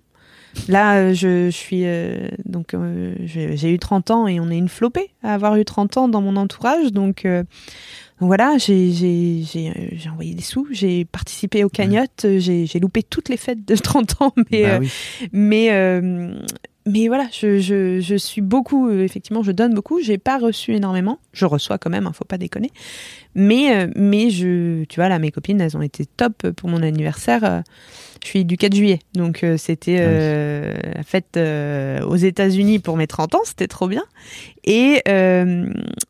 Là, euh, je, je suis, euh, donc, euh, j'ai eu 30 ans et on est une flopée à avoir eu 30 ans dans mon entourage, donc. euh, donc voilà, j'ai envoyé des sous, j'ai participé aux cagnottes, j'ai loupé toutes les fêtes de 30 ans, mais Bah oui. mais mais voilà, je, je, je suis beaucoup, effectivement, je donne beaucoup. J'ai pas reçu énormément. Je reçois quand même, hein, faut pas déconner. Mais, mais je, tu vois, là, mes copines, elles ont été top pour mon anniversaire. Je suis du 4 juillet, donc euh, c'était euh, la fête euh, aux États-Unis pour mes 30 ans, c'était trop bien. Et,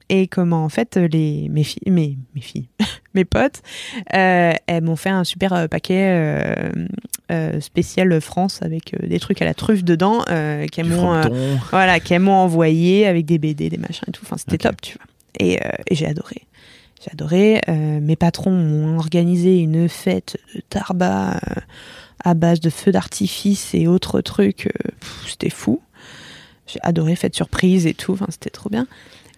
et comment, en fait, les, mes filles, mes, mes filles, mes potes, elles m'ont fait un super paquet spécial France avec des trucs à la truffe dedans qu'elles m'ont voilà qu'elles m'ont envoyé avec des BD des machins et tout. Enfin c'était top tu vois. Et, et j'ai adoré. J'ai adoré Euh, mes patrons ont organisé une fête de tarba euh, à base de feux d'artifice et autres trucs euh, c'était fou j'ai adoré fête surprise et tout enfin c'était trop bien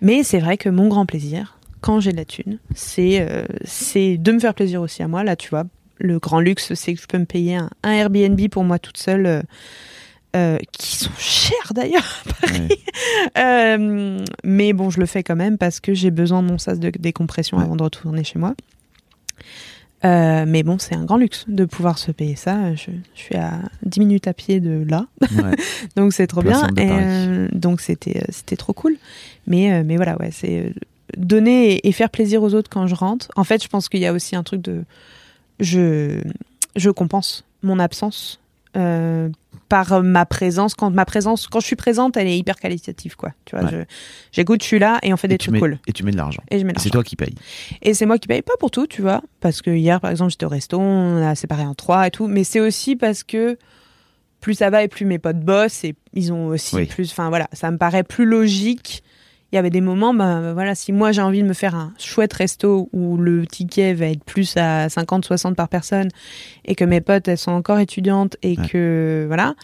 mais c'est vrai que mon grand plaisir quand j'ai de la thune c'est euh, c'est de me faire plaisir aussi à moi là tu vois le grand luxe, c'est que je peux me payer un, un Airbnb pour moi toute seule, euh, euh, qui sont chers d'ailleurs à Paris. Ouais. Euh, mais bon, je le fais quand même parce que j'ai besoin de mon sas de décompression Ouais. avant de retourner chez moi. Euh, mais bon, c'est un grand luxe de pouvoir se payer ça. Je, je suis à 10 minutes à pied de là, Ouais. donc c'est trop bien. Et, euh, donc c'était euh, c'était trop cool. Mais euh, mais voilà, ouais, c'est donner et, et faire plaisir aux autres quand je rentre. En fait, je pense qu'il y a aussi un truc de je je compense mon absence euh, par ma présence. Quand ma présence, quand je suis présente, elle est hyper qualitative, quoi. Tu vois, Ouais. je- j'écoute, je suis là et on fait Et des trucs mets- cool. Et tu mets de l'argent. Et je mets Et C'est toi qui payes. Et c'est moi qui paye pas pour tout, tu vois. Parce que hier, par exemple, j'étais au resto, on a séparé en trois et tout. Mais c'est aussi parce que plus ça va et plus mes potes bossent et ils ont aussi Oui. plus. Enfin voilà, ça me paraît plus logique. Il y avait des moments, ben voilà, si moi j'ai envie de me faire un chouette resto où le ticket va être plus à 50-60 par personne et que mes potes elles sont encore étudiantes et Ouais. que voilà,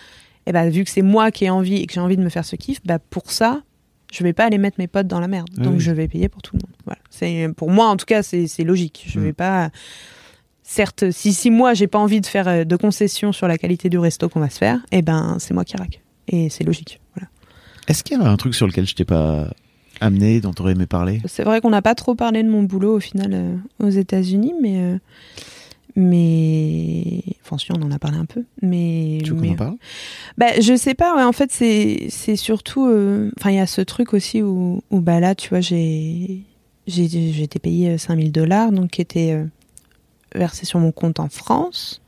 et ben vu que c'est moi qui ai envie et que j'ai envie de me faire ce kiff, bah pour ça, je vais pas aller mettre mes potes dans la merde. Donc oui. je vais payer pour tout le monde. Voilà. C'est pour moi en tout cas c'est c'est logique. Je Mm. vais pas certes, si, si moi j'ai pas envie de faire euh, de concessions sur la qualité du resto qu'on va se faire, eh ben c'est moi qui raque. Et c'est logique. Voilà. Est-ce qu'il y a un truc sur lequel je t'ai pas amené, dont tu aurais aimé parler? C'est vrai qu'on n'a pas trop parlé de mon boulot au final euh, aux États-Unis, mais euh, mais enfin si on en a parlé un peu, mais Tu veux qu'on mais- en parle? Bah, je sais pas, ouais, en fait, c'est, surtout. euh, Enfin, il y a ce truc aussi où, où bah là, tu vois, j'ai, été payé 5000 dollars, donc qui était versé sur mon compte en France.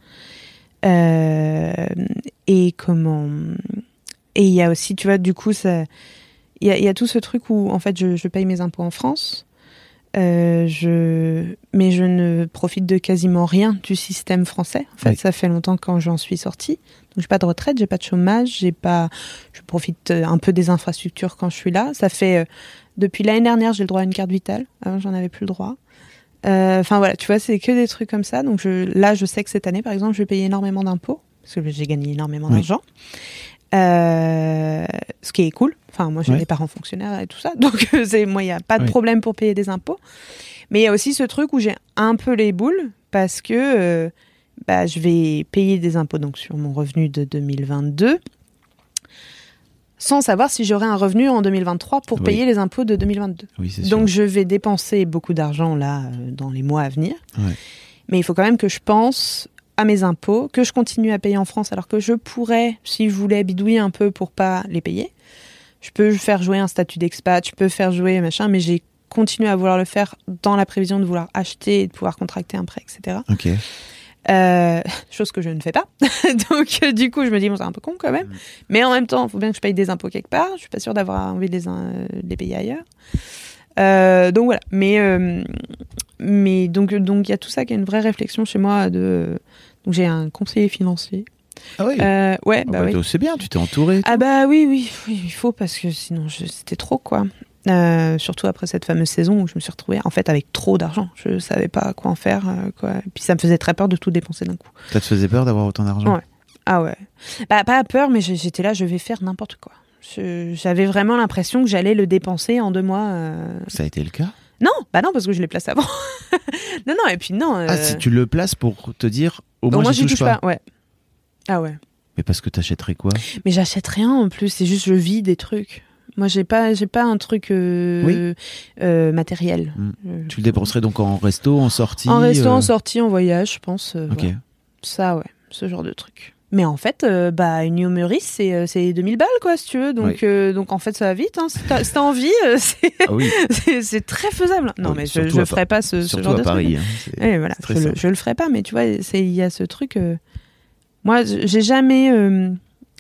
Euh, et comment. Et il y a aussi, tu vois, du coup, ça. Il y a, il y a tout ce truc où, en fait, je, je paye mes impôts en France. Euh, je, mais je ne profite de quasiment rien du système français. En fait, Oui. ça fait longtemps quand j'en suis sortie. Donc, j'ai pas de retraite, j'ai pas de chômage, j'ai pas. Je profite euh, un peu des infrastructures quand je suis là. Ça fait euh, depuis l'année dernière, j'ai le droit à une carte vitale. Avant, j'en avais plus le droit. Euh, Enfin voilà, tu vois, c'est que des trucs comme ça. Donc je, là, je sais que cette année, par exemple, je vais payer énormément d'impôts parce que j'ai gagné énormément Oui. d'argent. Euh, ce qui est cool. Enfin, moi, j'ai Ouais. des parents fonctionnaires et tout ça, donc c'est moi, il y a pas de problème pour payer des impôts. Mais il y a aussi ce truc où j'ai un peu les boules parce que euh, bah, je vais payer des impôts donc sur mon revenu de 2022 sans savoir si j'aurai un revenu en 2023 pour Oui. payer les impôts de 2022. Oui, c'est sûr. Donc je vais dépenser beaucoup d'argent là euh, dans les mois à venir. Ouais. Mais il faut quand même que je pense à mes impôts, que je continue à payer en France alors que je pourrais, si je voulais, bidouiller un peu pour pas les payer. Je peux faire jouer un statut d'expat, je peux faire jouer machin, mais j'ai continué à vouloir le faire dans la prévision de vouloir acheter et de pouvoir contracter un prêt, etc. Ok. Euh, chose que je ne fais pas. Donc, euh, du coup, je me dis, bon, c'est un peu con quand même. Mais en même temps, il faut bien que je paye des impôts quelque part. Je suis pas sûre d'avoir envie de les, euh, de les payer ailleurs. Donc voilà. Mais, mais donc, donc il y a tout ça qui est une vraie réflexion chez moi. De, donc j'ai un conseiller financier. Ah oui. Euh, ouais, Ah bah, bah, oui. C'est bien, tu t'es entouré. Ah bah oui, oui, oui, il faut parce que sinon je- c'était trop quoi. Euh, surtout après cette fameuse saison où je me suis retrouvée en fait avec trop d'argent. Je savais pas quoi en faire. euh, quoi. Et puis ça me faisait très peur de tout dépenser d'un coup. Ça te faisait peur d'avoir autant d'argent? Ouais. Ah ouais. Bah, pas peur, mais j'étais là, je vais faire n'importe quoi. J'avais vraiment l'impression que j'allais le dépenser en deux mois. euh. Ça a été le cas? Non, bah non, parce que je l'ai placé avant. non, non, et puis non. Ah, euh, si tu le places pour te dire au au moins, moins j'y touche, pas. Ouais. Ah ouais. Mais parce que t'achèterais quoi? Mais j'achète rien en plus, c'est juste je vis des trucs. Moi, j'ai pas, j'ai pas un truc euh, euh, matériel. Mm. Euh, Tu le dépenserais donc en resto, en sortie En resto, euh, en sortie, en voyage, je pense. euh, Ok. Ça, ouais, ce genre de truc. Mais en fait, euh, bah, une New Meurice, c'est euh, c'est 2000 balles, quoi, si tu veux. Donc, Oui. euh, donc en fait, ça va vite. Hein. Si t'as si t'as envie, c'est Ah oui, c'est- c'est très faisable. Non, Oui, mais je, à ferai pas ce, genre à de truc. Paris. hein, Et voilà, je, le, je le ferai pas, mais tu vois, il y a ce truc. Moi, j'ai jamais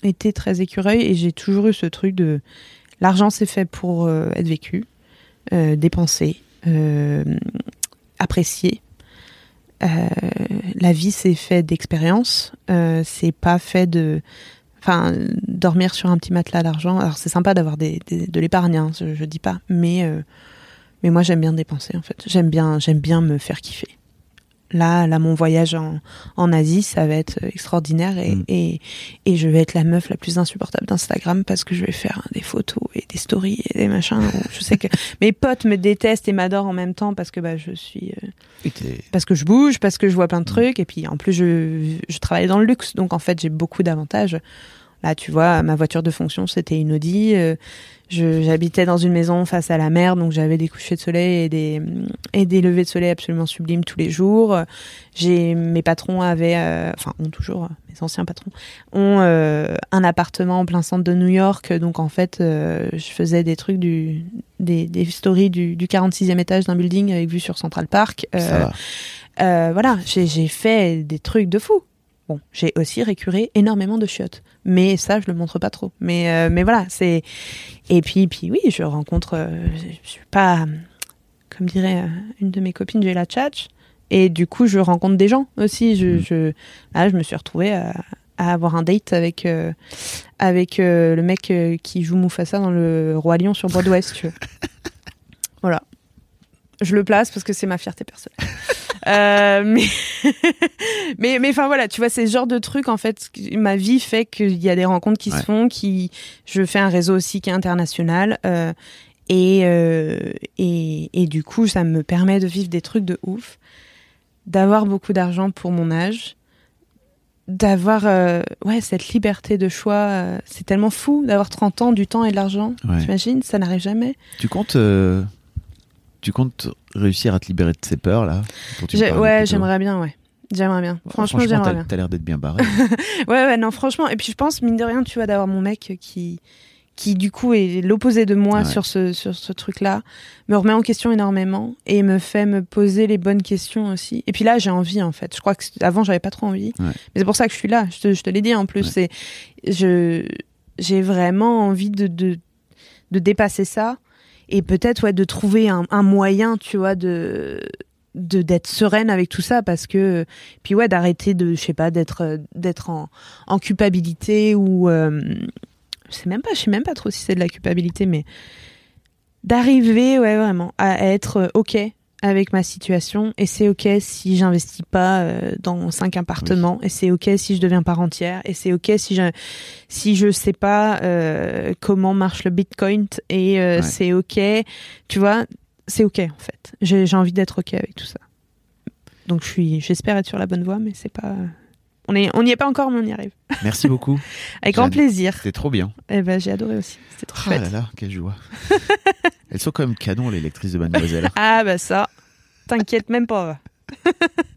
été très écureuil et j'ai toujours eu ce truc de l'argent c'est fait pour être vécu, dépensé, apprécié. Euh, la vie c'est fait d'expérience, euh, c'est pas fait de, enfin, dormir sur un petit matelas d'argent. Alors c'est sympa d'avoir des, de l'épargne, hein, je, je dis pas, mais euh, mais moi j'aime bien dépenser en fait. J'aime bien j'aime bien me faire kiffer. Là, là, mon voyage en, en Asie, ça va être extraordinaire et, Mm. et, et je vais être la meuf la plus insupportable d'Instagram parce que je vais faire des photos et des stories et des machins. je sais que mes potes me détestent et m'adorent en même temps parce que bah, je suis, euh, parce que je bouge, parce que je vois plein de trucs et puis en plus je, je travaille dans le luxe, donc en fait j'ai beaucoup d'avantages. Là, tu vois, ma voiture de fonction, c'était une Audi. euh, J'habitais dans une maison face à la mer, donc j'avais des couchers de soleil et des, et des levées de soleil absolument sublimes tous les jours. J'ai mes patrons avaient, euh, enfin ont toujours, mes anciens patrons ont euh, un appartement en plein centre de New York, donc en fait, je faisais des trucs du, des, des stories du, du 46e étage d'un building avec vue sur Central Park. ça va. voilà, j'ai j'ai fait des trucs de fou. Bon, j'ai aussi récuré énormément de chiottes, mais ça, je le montre pas trop. Mais euh, mais voilà, c'est et puis puis oui, je rencontre, euh, je suis pas comme dirait euh, une de mes copines, j'ai la tchatch, et du coup, je rencontre des gens aussi. Je, Mm. je là, je me suis retrouvée à, à avoir un date avec euh, avec le mec qui joue Mufasa dans le Roi Lion sur Broadway, si tu veux. voilà. Je le place parce que c'est ma fierté personnelle. Euh, mais mais mais enfin voilà, tu vois, c'est ce genre de truc en fait. Ma vie fait qu'il y a des rencontres qui Ouais. se font, qui je fais un réseau aussi qui est international. euh, et, euh, et et du coup, ça me permet de vivre des trucs de ouf. d'avoir beaucoup d'argent pour mon âge, d'avoir euh, ouais cette liberté de choix. euh, c'est tellement fou d'avoir 30 ans, du temps et de l'argent. Ouais. T'imagines Ça n'arrive jamais. Tu comptes, tu comptes réussir à te libérer de ces peurs là ouais, j'aimerais bien, ouais. J'aimerais bien. Franchement, j'aimerais bien. T'as l'air d'être bien barré. Ouais, ouais, non, franchement. Et puis je pense, mine de rien, tu vois, d'avoir mon mec qui, qui du coup est l'opposé de moi Ouais. sur ce, sur ce truc-là, me remet en question énormément et me fait me poser les bonnes questions aussi. Et puis là, j'ai envie, en fait. Je crois que avant, j'avais pas trop envie. Ouais. Mais c'est pour ça que je suis là. Je te, je te l'ai dit en plus. C'est, je, j'ai vraiment envie de, de, de dépasser ça et peut-être, ouais, de trouver un, moyen, tu vois, de, de d'être sereine avec tout ça parce que puis ouais d'arrêter de je sais pas d'être euh, d'être en, en culpabilité ou euh, je sais même pas je sais même pas trop si c'est de la culpabilité mais d'arriver ouais vraiment à être euh, ok avec ma situation et c'est ok si j'investis pas euh, dans cinq appartements et c'est ok si je deviens part entière et c'est ok si je si je sais pas euh, comment marche le bitcoin et euh, Ouais. c'est ok. Tu vois c'est ok en fait. J'ai j'ai envie d'être ok avec tout ça. Donc je suis j'espère être sur la bonne voie mais c'est pas on n'y est pas encore mais on y arrive Merci beaucoup. avec grand plaisir C'était trop bien. eh ben j'ai adoré aussi c'était trop Ah chouette là là, quelle joie. Elles sont quand même canon les lectrices de Mademoiselle. ah bah ça t'inquiète même pas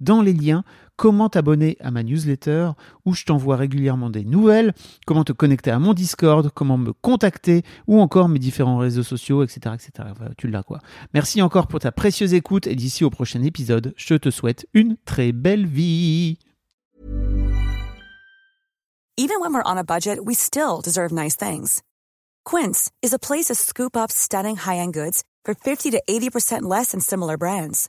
dans les liens comment t'abonner à ma newsletter où je t'envoie régulièrement des nouvelles, comment te connecter à mon Discord, comment me contacter ou encore mes différents réseaux sociaux, etc. etc. Tu l'as quoi. Merci encore pour ta précieuse écoute et d'ici au prochain épisode, je te souhaite une très belle vie. Even when we're on a budget, we still deserve nice things. Quince is a place to scoop up stunning high-end goods for 50 to 80% less than similar brands.